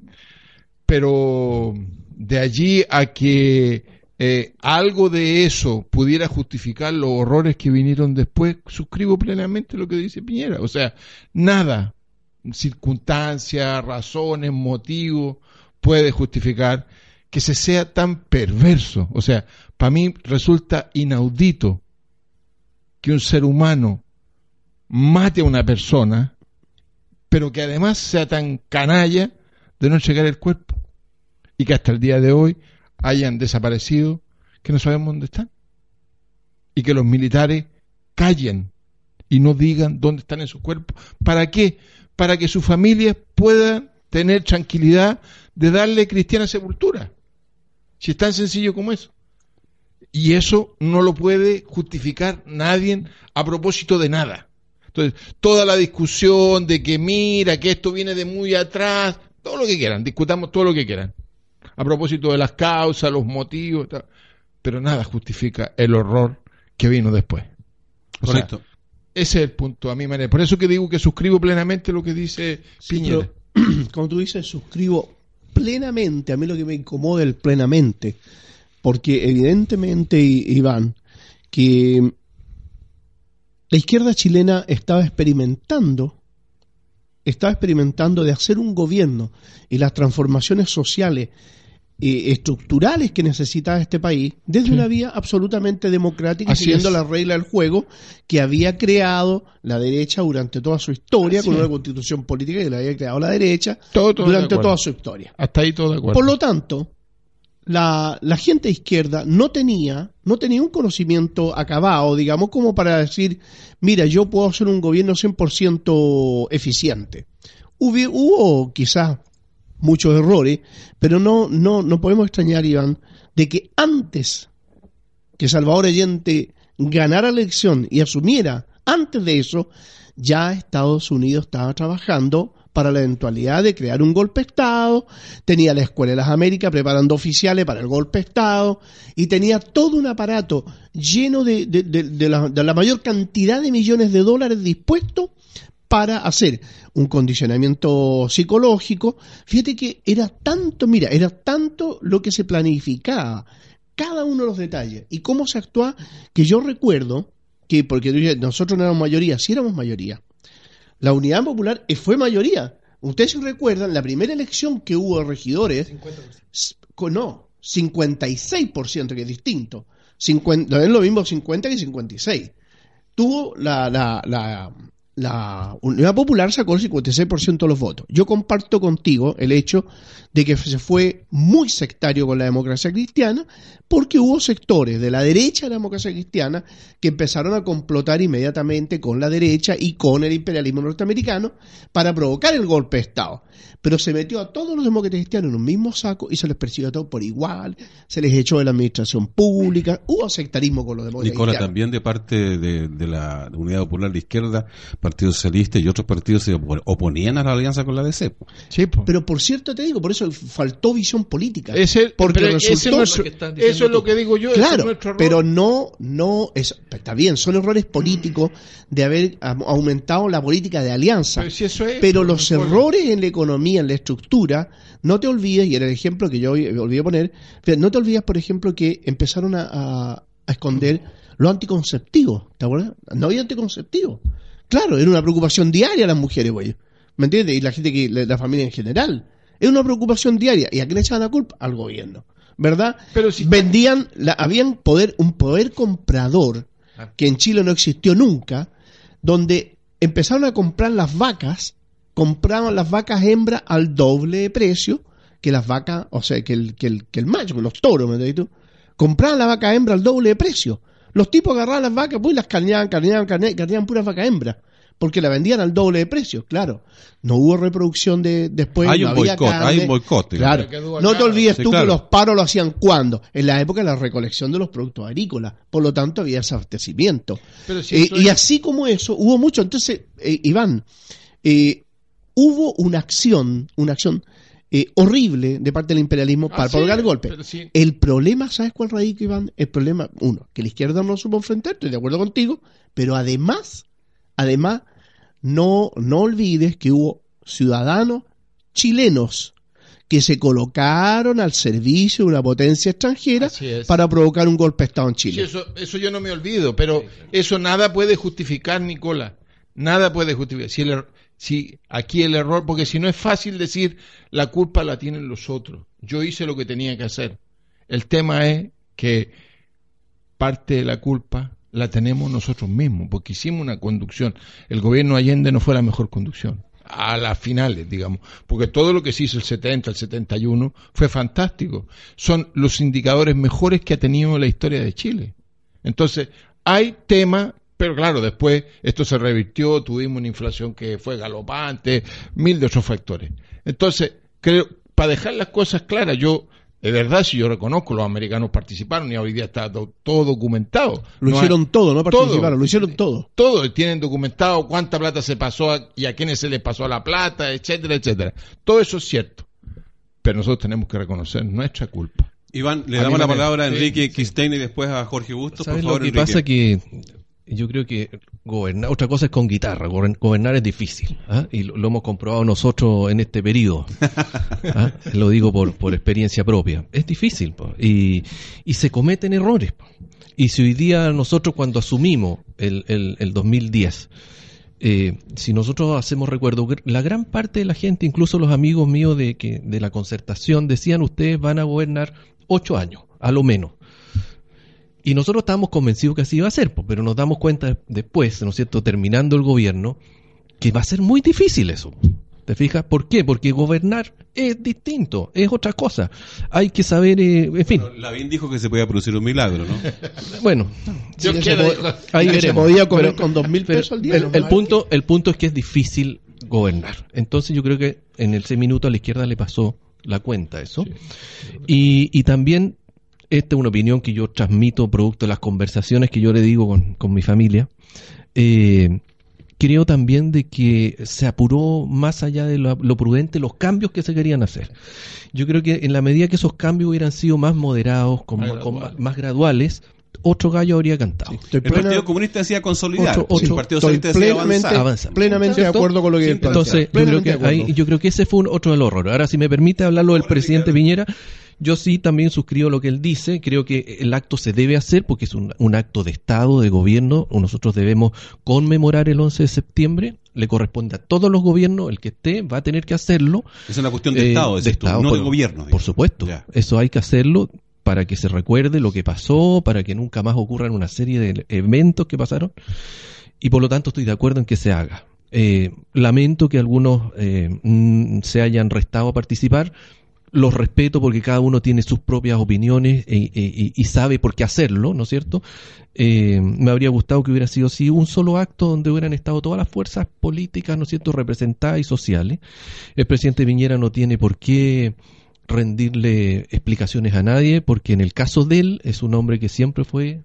Pero de allí a que eh, algo de eso pudiera justificar los horrores que vinieron después, suscribo plenamente lo que dice Piñera. O sea, nada, circunstancias, razones, motivos, puede justificar que se sea tan perverso. O sea, para mí resulta inaudito que un ser humano mate a una persona, pero que además sea tan canalla de no entregar el cuerpo y que hasta el día de hoy hayan desaparecido, que no sabemos dónde están. Y que los militares callen y no digan dónde están esos cuerpos. ¿Para qué? Para que sus familias puedan tener tranquilidad de darle cristiana sepultura. Si es tan sencillo como eso. Y eso no lo puede justificar nadie a propósito de nada. Entonces, toda la discusión de que mira, que esto viene de muy atrás, todo lo que quieran, discutamos todo lo que quieran. A propósito de las causas, los motivos, tal, pero nada justifica el horror que vino después. O sea,
Correcto.
ese es el punto, a mi manera. Por eso que digo que suscribo plenamente lo que dice
Sí,
Piñera.
pero, como tú dices, suscribo plenamente. A mí lo que me incomoda es el plenamente. Porque evidentemente, Iván, que la izquierda chilena estaba experimentando, estaba experimentando de hacer un gobierno y las transformaciones sociales eh, estructurales que necesitaba este país desde una vía absolutamente democrática,
Así
siguiendo
es.
la regla del juego que había creado la derecha durante toda su historia,
Así
con
es.
una constitución política que la había creado la derecha
Todo, todo de
durante toda su historia.
Hasta ahí todo de acuerdo.
Por lo tanto, la, la gente izquierda no tenía, no tenía un conocimiento acabado, digamos, como para decir, mira, yo puedo hacer un gobierno 100% eficiente. Hubo, hubo quizás muchos errores, pero no, no, no podemos extrañar, Iván, de que antes que Salvador Allende ganara la elección y asumiera, antes de eso, ya Estados Unidos estaba trabajando para la eventualidad de crear un golpe de Estado, tenía la Escuela de las Américas preparando oficiales para el golpe de Estado y tenía todo un aparato lleno de, la, mayor cantidad de millones de dólares dispuestos para hacer un condicionamiento psicológico. Fíjate que era tanto, mira, era tanto lo que se planificaba, cada uno de los detalles y cómo se actúa, que yo recuerdo que, porque nosotros no éramos mayoría, sí éramos mayoría. La Unidad Popular eh, fue mayoría. Ustedes se recuerdan, la primera elección que hubo de regidores, s- co- no, 56%, que es distinto. 50, no es lo mismo 50 que 56. Tuvo la, la, la, la Unidad Popular sacó el 56% de los votos. Yo comparto contigo el hecho de que se fue muy sectario con la democracia cristiana porque hubo sectores de la derecha de la democracia cristiana que empezaron a complotar inmediatamente con la derecha y con el imperialismo norteamericano para provocar el golpe de Estado. Pero se metió a todos los demócratas cristianos en un mismo saco y se les persiguió a todos por igual, se les echó de la administración pública, hubo sectarismo con los demócratas
Nicola,
cristianos.
también de parte de, de la Unidad Popular de Izquierda, Partido Socialista y otros partidos se opo- oponían a la alianza con la DC. po.
Sí, po.
Pero por cierto te digo, por eso faltó visión política.
Ese-
porque
pero ese
resultó...
es nuestro-
Lo que estás diciendo
eso es lo que digo yo. es
Claro, pero no, no, es, está bien, son errores políticos de haber aumentado la política de alianza.
Pero si eso es,
Pero los errores en la economía, en la estructura, no te olvides, y era el ejemplo que yo olvidé poner, no te olvides, por ejemplo, que empezaron a, a- a esconder los anticonceptivos, ¿te acuerdas? No había anticonceptivos. Claro, era una preocupación diaria a las mujeres, güey. ¿Me entiendes? Y la gente que, la, la familia en general. Es una preocupación diaria. ¿Y a quién le echaban la culpa? Al gobierno. ¿Verdad?
Pero si-
vendían, la, habían poder, un poder comprador que en Chile no existió nunca, donde empezaron a comprar las vacas, compraban las vacas hembras al doble de precio que las vacas, o sea, que el, que el, que el macho, que los toros, ¿me entiendes tú? Compraban la vaca hembra al doble de precio. Los tipos agarraban las vacas, pues y las carneaban, carneaban, carneaban, carneaban puras vacas hembras. Porque la vendían al doble de precio, claro. No hubo reproducción de después.
Hay
no
un
había
boicot, hay un boicot.
Claro. No te olvides
Sí,
tú
claro.
que los paros lo hacían cuando? En la época de la recolección de los productos agrícolas. Por lo tanto, había desabastecimiento.
Pero si
Eh, y así como eso, hubo mucho. Entonces, eh, Iván, eh, hubo una acción, una acción eh, horrible de parte del imperialismo para
Ah, sí,
provocar el golpe.
sí.
El problema, ¿sabes cuál radica, Iván? El problema, uno, que la izquierda no supo enfrentar, estoy de acuerdo contigo, pero además, además, no, no olvides que hubo ciudadanos chilenos que se colocaron al servicio de una potencia extranjera para provocar un golpe de Estado en
Sí,
Chile.
eso, eso yo no me olvido, pero eso nada puede justificar, Nicola. Nada puede justificar. Si, el si aquí el error, porque si no es fácil decir la culpa la tienen los otros. Yo hice lo que tenía que hacer. El tema es que parte de la culpa la tenemos nosotros mismos, porque hicimos una conducción. El gobierno Allende no fue la mejor conducción. A las finales, digamos. Porque todo lo que se hizo el 70, el 71 fue fantástico. Son los indicadores mejores que ha tenido la historia de Chile. Entonces, hay temas, pero claro, después esto se revirtió, tuvimos una inflación que fue galopante, mil de otros factores. Entonces, creo, para dejar las cosas claras, yo, de verdad, si yo reconozco, los americanos participaron y hoy día está do- todo documentado.
Lo
No
hicieron
hay-
todo, no
todo.
participaron, lo hicieron todo.
todo tienen documentado cuánta plata se pasó a- y a quiénes se les pasó la plata, etcétera, etcétera. Todo eso es cierto. Pero nosotros tenemos que reconocer nuestra culpa.
Iván, le
A
damos la palabra a Enrique
sí.
Quistain y después a Jorge Bustos. Por
¿Sabes
favor,
lo que
Enrique.
pasa? Que yo creo que gobernar, otra cosa es con guitarra, gober- gobernar es difícil, ¿ah? y lo, lo hemos comprobado nosotros en este periodo, ¿ah? lo digo por, por experiencia propia, es difícil, po, y, y se cometen errores, po. y si hoy día nosotros cuando asumimos el, el, el 2010, eh, si nosotros hacemos recuerdo, la gran parte de la gente, incluso los amigos míos de, que, de la concertación, decían ustedes van a gobernar ocho años, a lo menos. Y nosotros estábamos convencidos que así iba a ser, pero nos damos cuenta después, ¿no es cierto?, terminando el gobierno, que va a ser muy difícil eso. ¿Te fijas? ¿Por qué? Porque gobernar es distinto, es otra cosa. Hay que saber, eh, en fin.
Pero Lavín dijo que se podía producir un milagro, ¿no?
Bueno,
Yo
Sí,
quiero-
ahí
se podía comer
Pero-
con dos mil pesos al día.
el punto, el punto es que es difícil gobernar. Entonces yo creo que en el seis minutos a la izquierda le pasó la cuenta eso. Y, y también, esta es una opinión que yo transmito producto de las conversaciones que yo le digo con, con mi familia. Eh, creo también de que se apuró más allá de lo, lo prudente los cambios que se querían hacer. Yo creo que en la medida que esos cambios hubieran sido más moderados, con,
Más
con
graduales.
más- más graduales, otro gallo habría cantado.
El
plena-
Partido Comunista decía consolidar.
Otro- otro-
el Partido Socialista decía
plenamente,
avanzar.
Avanza.
plenamente de acuerdo con lo que él plantea.
Entonces, yo creo, que ahí, yo creo que ese fue un, otro del horror. Ahora, si me permite hablarlo del presidente Piñera, yo sí también suscribo lo que él dice. Creo que el acto se debe hacer porque es un, un acto de Estado, de gobierno. Nosotros debemos conmemorar el 11 de septiembre. Le corresponde a todos los gobiernos, el que esté va a tener que hacerlo.
Es una cuestión de
Eh,
Estado,
de Estado,
no
por-
de gobierno.
Por supuesto.
Ya.
Eso hay que hacerlo para que se recuerde lo que pasó, para que nunca más ocurran una serie de eventos que pasaron. Y por lo tanto estoy de acuerdo en que se haga. Eh, lamento que algunos eh, se hayan restado a participar. Los respeto porque cada uno tiene sus propias opiniones e- y, y sabe por qué hacerlo, ¿no es cierto? Eh, me habría gustado que hubiera sido así un solo acto donde hubieran estado todas las fuerzas políticas, ¿no es cierto?, representadas y sociales. El presidente Piñera no tiene por qué rendirle explicaciones a nadie, porque en el caso de él es un hombre que siempre fue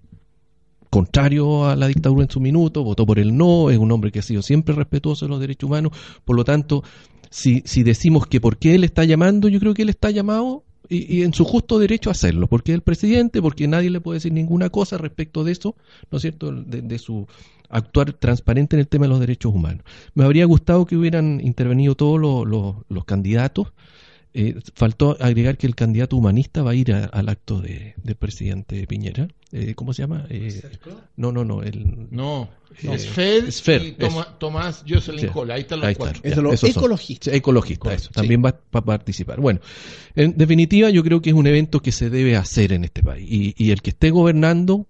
contrario a la dictadura en su minuto, votó por el no, es un hombre que ha sido siempre respetuoso de los derechos humanos, por lo tanto, si, si decimos que por qué él está llamando, yo creo que él está llamado y, y en su justo derecho a hacerlo, porque es el presidente, porque nadie le puede decir ninguna cosa respecto de eso, ¿no es cierto?, de, de su actuar transparente en el tema de los derechos humanos. Me habría gustado que hubieran intervenido todos los, los- los candidatos, eh, faltó agregar que el candidato humanista va a ir a- al acto de, del presidente Piñera. Eh, ¿Cómo se llama? Eh, no, no, no. El,
No,
Eh,
es y Toma-. Tomás Jocelyn
Sí.
Ahí están los
Ahí está,
cuatro.
Es
ya,
de los
esos son.
ecologistas.
Sí, ecologista, eso. También va, va a participar. Bueno, en definitiva, yo creo que es un evento que se debe hacer en este país. Y, y el que esté gobernando,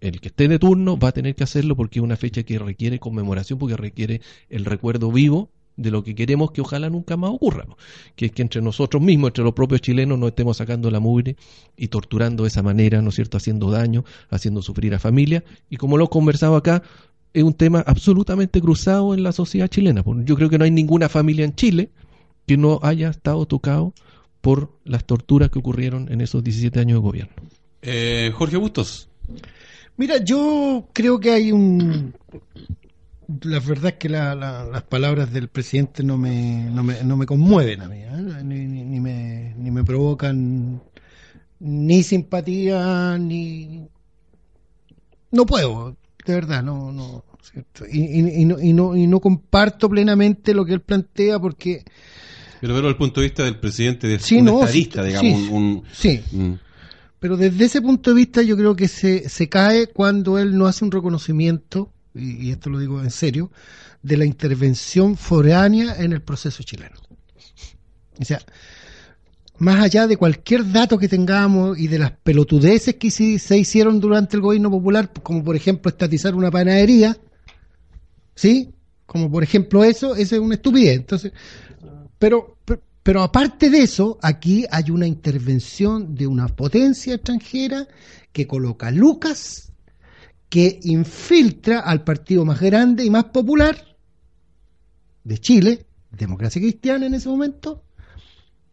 el que esté de turno, va a tener que hacerlo porque es una fecha que requiere conmemoración, porque requiere el recuerdo vivo de lo que queremos que ojalá nunca más ocurra. ¿no? Que es que entre nosotros mismos, entre los propios chilenos, no estemos sacando la mugre y torturando de esa manera, ¿no es cierto?, haciendo daño, haciendo sufrir a familias. Y como lo he conversado acá, es un tema absolutamente cruzado en la sociedad chilena. Por- Yo creo que no hay ninguna familia en Chile que no haya estado tocado por las torturas que ocurrieron en esos 17 años de gobierno.
Eh, Jorge Bustos.
Mira, yo creo que hay un... La verdad es que la- la- las palabras del presidente no me, no me, no me conmueven a mí, ¿eh? ni, ni- ni me, ni me provocan ni simpatía, ni... No puedo, de verdad, no... no ¿cierto? Y, y- y no, y, no, y no comparto plenamente lo que él plantea porque...
Pero verlo desde el punto de vista del presidente, de
Sí,
un
no,
estadista,
sí,
digamos.
sí.
un-
Sí,
un-
Pero desde ese punto de vista yo creo que se, se cae cuando él no hace un reconocimiento, y, esto lo digo en serio, de la intervención foránea en el proceso chileno. O sea, más allá de cualquier dato que tengamos y de las pelotudeces que se, se hicieron durante el gobierno popular, como por ejemplo estatizar una panadería, ¿sí? Como por ejemplo eso, eso es una estupidez. Entonces, pero, pero, pero aparte de eso, aquí hay una intervención de una potencia extranjera que coloca Lucas, que infiltra al partido más grande y más popular de Chile, Democracia Cristiana en ese momento,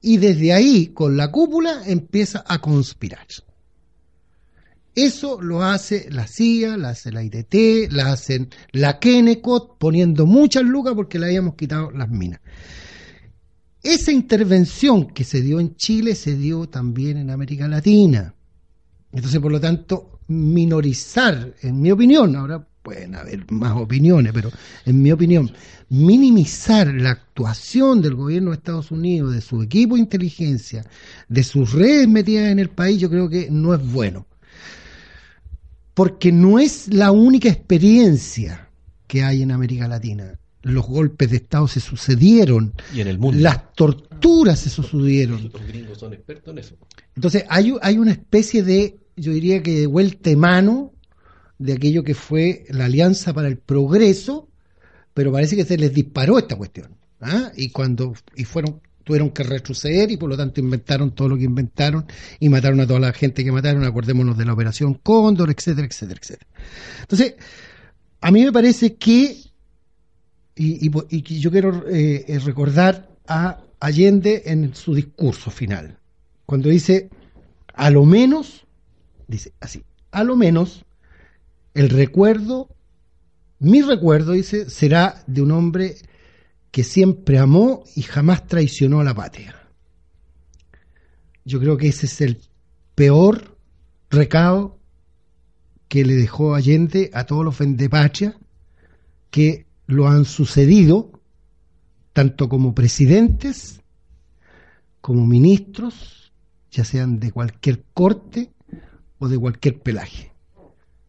y desde ahí, con la cúpula, empieza a conspirar. Eso lo hace la CIA, la hace la IDT, la hacen la Kennecott, poniendo muchas lucas porque le habíamos quitado las minas. Esa intervención que se dio en Chile se dio también en América Latina. Entonces, por lo tanto, minorizar, en mi opinión, ahora pueden haber más opiniones, pero en mi opinión, minimizar la actuación del gobierno de Estados Unidos, de su equipo de inteligencia, de sus redes metidas en el país, yo creo que no es bueno. Porque no es la única experiencia que hay en América Latina. Los golpes de Estado se sucedieron,
Y en el mundo.
las torturas se sucedieron.
Los gringos son expertos en eso.
Entonces hay, hay una especie de, yo diría que de vuelta mano de aquello que fue la Alianza para el Progreso, pero parece que se les disparó esta cuestión. ¿ah? Y cuando y fueron tuvieron que retroceder y por lo tanto inventaron todo lo que inventaron y mataron a toda la gente que mataron, acordémonos de la operación Cóndor, etcétera, etcétera, etcétera. Entonces, a mí me parece que, y, y- y yo quiero eh, eh, recordar a Allende en su discurso final, cuando dice, a lo menos, dice así, a lo menos el recuerdo, mi recuerdo, dice, será de un hombre que siempre amó y jamás traicionó a la patria. Yo creo que ese es el peor recado que le dejó Allende a todos los vendepatria que lo han sucedido, tanto como presidentes, como ministros, ya sean de cualquier corte o de cualquier pelaje.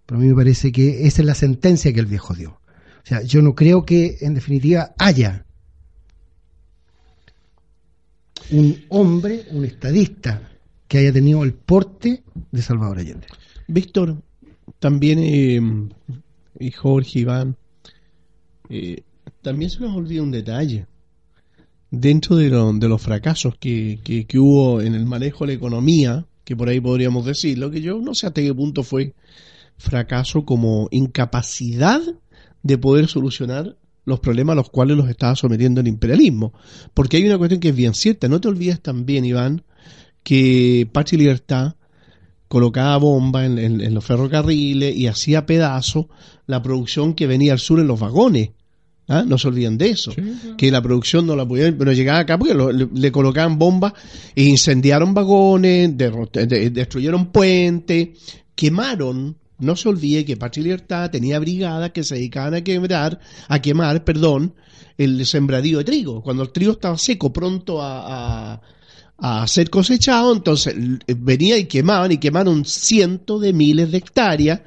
Pero a mí me parece que esa es la sentencia que el viejo dio. O sea, yo no creo que en definitiva haya un hombre, un estadista, que haya tenido el porte de Salvador Allende.
Víctor, también, eh, y Jorge, Iván, eh, también se nos olvida un detalle. Dentro de, lo- de los fracasos que hubo en el manejo de la economía, que por ahí podríamos decirlo, que yo no sé hasta qué punto fue fracaso como incapacidad de poder solucionar los problemas a los cuales los estaba sometiendo el imperialismo. Porque hay una cuestión que es bien cierta. No te olvides también, Iván, que y Libertad colocaba bomba en, en- en los ferrocarriles y hacía pedazo la producción que venía al sur en los vagones. ¿Ah? No se olviden de eso. Que la producción no la podían, pero llegaba acá porque lo- le, le colocaban bombas e incendiaron vagones, de- destruyeron puentes, quemaron. No se olvide que Patria y Libertad tenía brigadas que se dedicaban a quebrar, a quemar, perdón, el sembradío de trigo. Cuando el trigo estaba seco, pronto a, a- a ser cosechado, entonces venía y quemaban y quemaron cientos de miles de hectáreas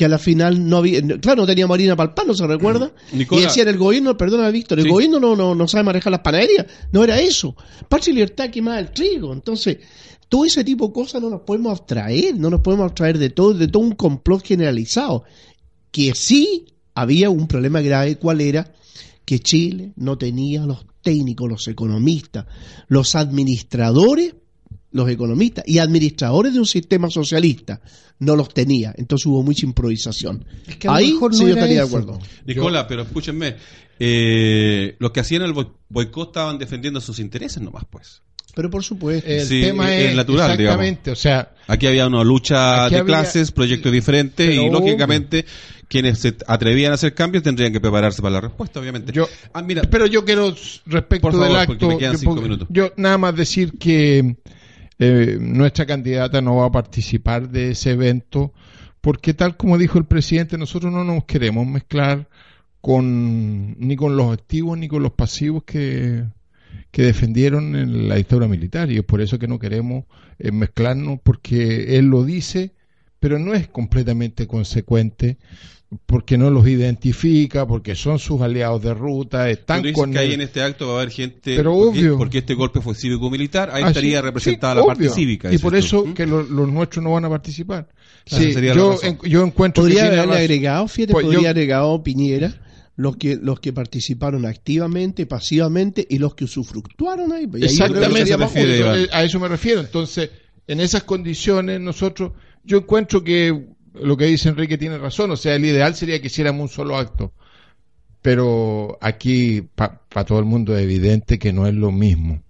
que a la final no había, claro, no teníamos harina para el pan, ¿no se recuerda?
Nicola.
Y decían el gobierno, perdona Víctor, el
Sí.
gobierno no, no, no sabe manejar las panaderías, no era eso. Patria y Libertad quemaba el trigo, entonces todo ese tipo de cosas no nos podemos abstraer, no nos podemos abstraer de todo, de todo un complot generalizado, que sí había un problema grave, ¿cuál era? Que Chile no tenía los técnicos, los economistas, los administradores, los economistas y administradores de un sistema socialista, no los tenía, entonces hubo mucha improvisación.
Es que
Ahí
mejor
sí
no
yo estaría de acuerdo.
Nicola, pero escúchenme, eh, los que hacían el boicot estaban defendiendo sus intereses nomás, pues.
Pero por supuesto,
El
Sí,
tema
es
es,
natural,
exactamente, o sea,
Aquí había una lucha de
había-
clases, proyectos diferentes
Pero
y lógicamente quienes se atrevían a hacer cambios tendrían que prepararse para la respuesta, obviamente.
Yo-
ah, mira,
pero yo quiero respecto
Por favor,
del
porque
acto,
me quedan
yo,
cinco minutos.
yo nada más decir que eh, nuestra candidata no va a participar de ese evento porque tal como dijo el presidente, nosotros no nos queremos mezclar con ni con los activos ni con los pasivos que, que defendieron en la dictadura militar y es por eso que no queremos eh, mezclarnos porque él lo dice pero no es completamente consecuente porque no los identifica, porque son sus aliados de ruta, están
dices
con
que ahí en este acto va a haber gente,
Pero
porque,
obvio.
porque este golpe fue cívico-militar, ahí
Ah,
estaría
sí,
representada
sí,
la parte cívica.
Y por
tú.
eso
¿Mm?
que lo- los nuestros no van a participar. Sí, yo, en- yo encuentro
podría haberle
razón.
agregado, fíjate,
Pues yo-
podría agregado Piñera los que los que participaron activamente, pasivamente y los que usufructuaron ahí. Y yo
Exactamente,
refiere. Iván.
a eso me refiero. Entonces, en esas condiciones, nosotros, yo encuentro que lo que dice Enrique tiene razón. O sea, el ideal sería que hiciéramos un solo acto. Pero aquí, para todo el mundo, es evidente que no es lo mismo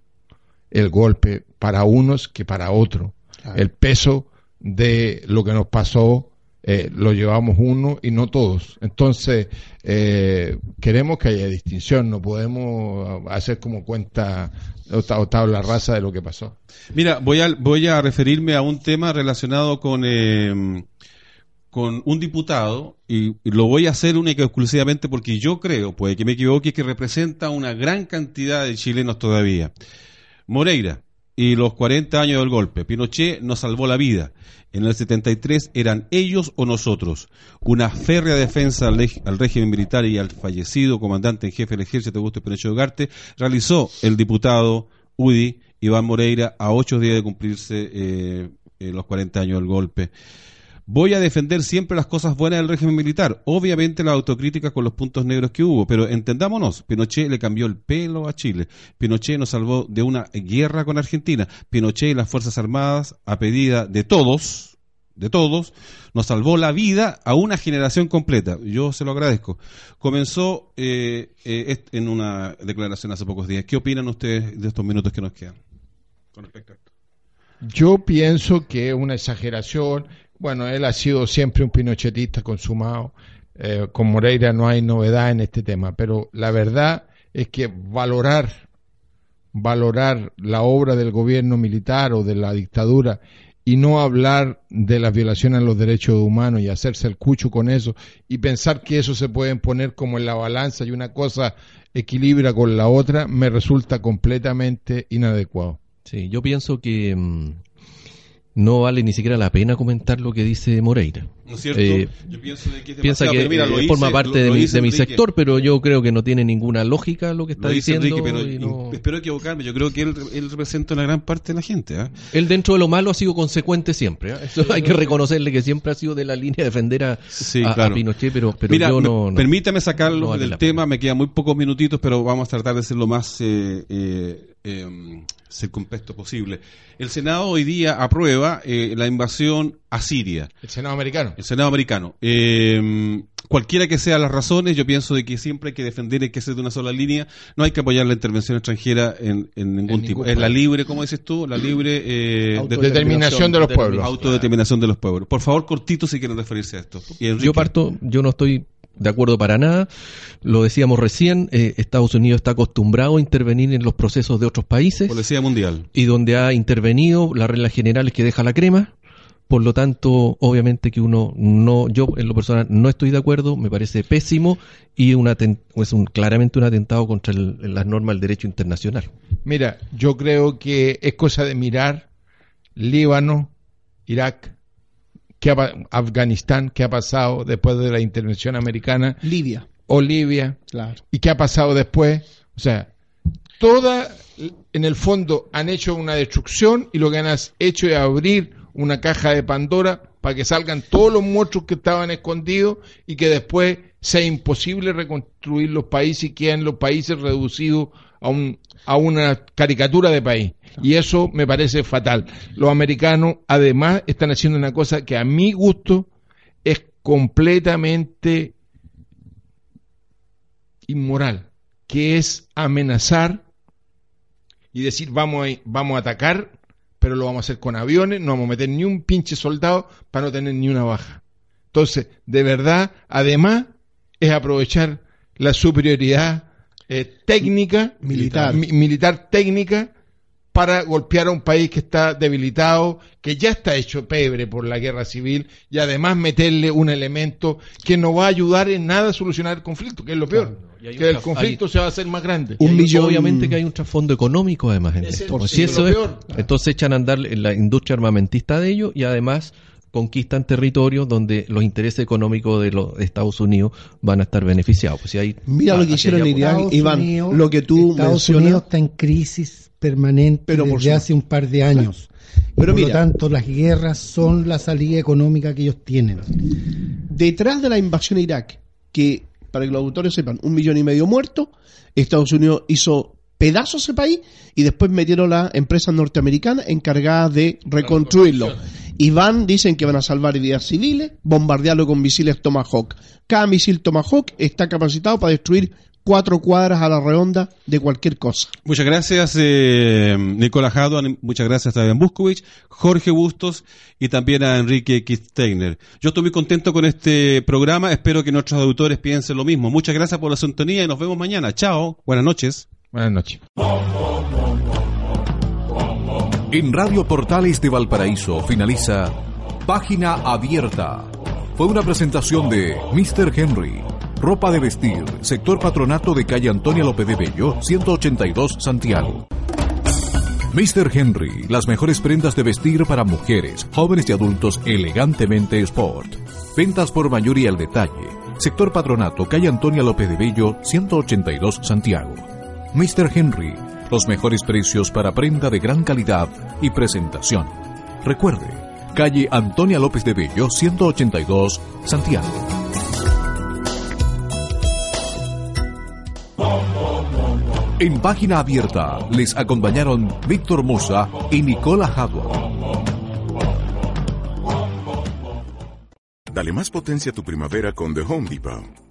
el golpe para unos que para otros.
Claro.
El peso de lo que nos pasó eh, lo llevamos uno y no todos. Entonces, eh, queremos que haya distinción, no podemos hacer como cuenta o, tabla rasa de lo que pasó.
Mira, voy a, voy a referirme a un tema relacionado con, eh, con un diputado y, lo voy a hacer única y exclusivamente porque yo creo, puede que me equivoque, que representa una gran cantidad de chilenos todavía. Moreira, y los 40 años del golpe. Pinochet nos salvó la vida. En el 73 eran ellos o nosotros. Una férrea defensa al, al régimen militar y al fallecido comandante en jefe del ejército Augusto Pinochet Ugarte realizó el diputado UDI Iván Moreira a ocho días de cumplirse eh, eh, los 40 años del golpe. Voy a defender siempre las cosas buenas del régimen militar. Obviamente la autocrítica con los puntos negros que hubo, pero entendámonos, Pinochet le cambió el pelo a Chile. Pinochet nos salvó de una guerra con Argentina. Pinochet y las Fuerzas Armadas, a pedida de todos, de todos, nos salvó la vida a una generación completa. Yo se lo agradezco. Comenzó eh, eh, en una declaración hace pocos días. ¿Qué opinan ustedes de estos minutos que nos quedan? Con respecto a esto.
Yo pienso que es una exageración. Bueno, él ha sido siempre un pinochetista consumado. Eh, con Moreira no hay novedad en este tema, pero la verdad es que valorar valorar la obra del gobierno militar o de la dictadura y no hablar de las violaciones a los derechos humanos y hacerse el cucho con eso y pensar que eso se puede poner como en la balanza y una cosa equilibra con la otra me resulta completamente inadecuado.
Sí, yo pienso que mm, no vale ni siquiera la pena comentar lo que dice Moreira.
¿No es cierto?
Eh,
Yo pienso de que es
Piensa
demasiado,
que
pero mira, lo
eh,
hice-
forma parte
lo-
de, mi, de mi sector, pero yo creo que no tiene ninguna lógica lo que está
Lo
diciendo.
Enrique, pero
y no-
espero equivocarme. Yo creo que él, él representa una gran parte de la gente. ¿ah?
Él dentro de lo malo ha sido consecuente siempre. ¿eh? Eso hay que reconocerle que siempre ha sido de la línea de defender a,
Sí,
a- a
claro.
Pinochet, pero, pero
Mira,
yo
me-
no, no.
permítame sacarlo
no vale
del tema, me quedan muy pocos minutitos, pero vamos a tratar de ser lo más eh, eh, eh, circunspecto posible. El Senado hoy día aprueba eh, la invasión a Siria,
El Senado americano.
el Senado americano. Eh, cualquiera que sean las razones, yo pienso de que siempre hay que defender, hay que ser de una sola línea, no hay que apoyar la intervención extranjera en, en ningún
En
tipo.
ningún
es la libre, como dices tú, la libre eh, de-
Determinación de los pueblos.
autodeterminación de los pueblos. Por favor, cortito si quieren referirse a esto. Enrique,
Yo parto, yo no estoy de acuerdo para nada. Lo decíamos recién, eh, Estados Unidos está acostumbrado a intervenir en los procesos de otros países
Policía Mundial.
y donde ha intervenido, la regla general es que deja la crema. Por lo tanto, obviamente que uno no, yo en lo personal no estoy de acuerdo, me parece pésimo y es un, claramente un atentado contra el- las normas del derecho internacional.
Mira, yo creo que es cosa de mirar Líbano, Irak, qué ha Afganistán, qué ha pasado después de la intervención americana,
Libia,
o Libia,
claro.
y qué ha pasado después. O sea, toda, en el fondo, han hecho una destrucción y lo que han hecho es abrir una caja de Pandora para que salgan todos los monstruos que estaban escondidos y que después sea imposible reconstruir los países y queden los países reducidos a, un, a una caricatura de país. Y eso me parece fatal. Los americanos, además, están haciendo una cosa que a mi gusto es completamente inmoral, que es amenazar y decir vamos a, vamos a atacar, pero lo vamos a hacer con aviones, no vamos a meter ni un pinche soldado para no tener ni una baja. Entonces, de verdad, además, es aprovechar la superioridad eh, técnica,
Militar.
mi- militar técnica, para golpear a un país que está debilitado, que ya está hecho pebre por la guerra civil, y además meterle un elemento que no va a ayudar en nada a solucionar el conflicto, que es lo peor, que el conflicto se va a hacer más grande.
Un millón-
Obviamente que hay un trasfondo económico además en esto. si eso es-
peor.
entonces echan a andar en la industria armamentista de ellos y además conquistan territorios donde los intereses económicos de los Estados Unidos van a estar beneficiados. Pues si hay,
Mira lo que hicieron en
por-
Irak,
Estados
Iván,
Unidos-
lo que tú
Estados
mencionas.
Unidos está en crisis permanente
Pero por
desde
su-
hace un par de años.
Pero
por
mira-
lo tanto, las guerras son la salida económica que ellos tienen.
Detrás de la invasión a Irak, que para que los autores sepan, un millón y medio muertos, Estados Unidos hizo pedazos ese país y después metieron las empresas norteamericanas encargadas de reconstruirlo. Y van, dicen que van a salvar vidas civiles, bombardearlo con misiles Tomahawk. Cada misil Tomahawk está capacitado para destruir cuatro cuadras a la redonda de cualquier cosa.
Muchas gracias, eh, Nicolás Haduan, muchas gracias a Fabián Buskovich, Jorge Bustos y también a Enrique Kisteiner. Yo estoy muy contento con este programa, espero que nuestros auditores piensen lo mismo. Muchas gracias por la sintonía y nos vemos mañana. Chao, buenas noches.
Buenas noches.
En Radio Portales de Valparaíso finaliza Página Abierta. Fue una presentación de Mr. Henry. Ropa de vestir, sector patronato de calle Antonia López de Bello, 182 Santiago. Mr. Henry, las mejores prendas de vestir para mujeres, jóvenes y adultos elegantemente sport. Ventas por mayoría al detalle. Sector Patronato, calle Antonia López de Bello, 182 Santiago. Mr. Henry, los mejores precios para prenda de gran calidad y presentación. Recuerde, calle Antonia López de Bello, 182 Santiago. En página abierta les acompañaron Víctor Moza y Nicola Hadwell.
Dale más potencia a tu primavera con The Home Depot.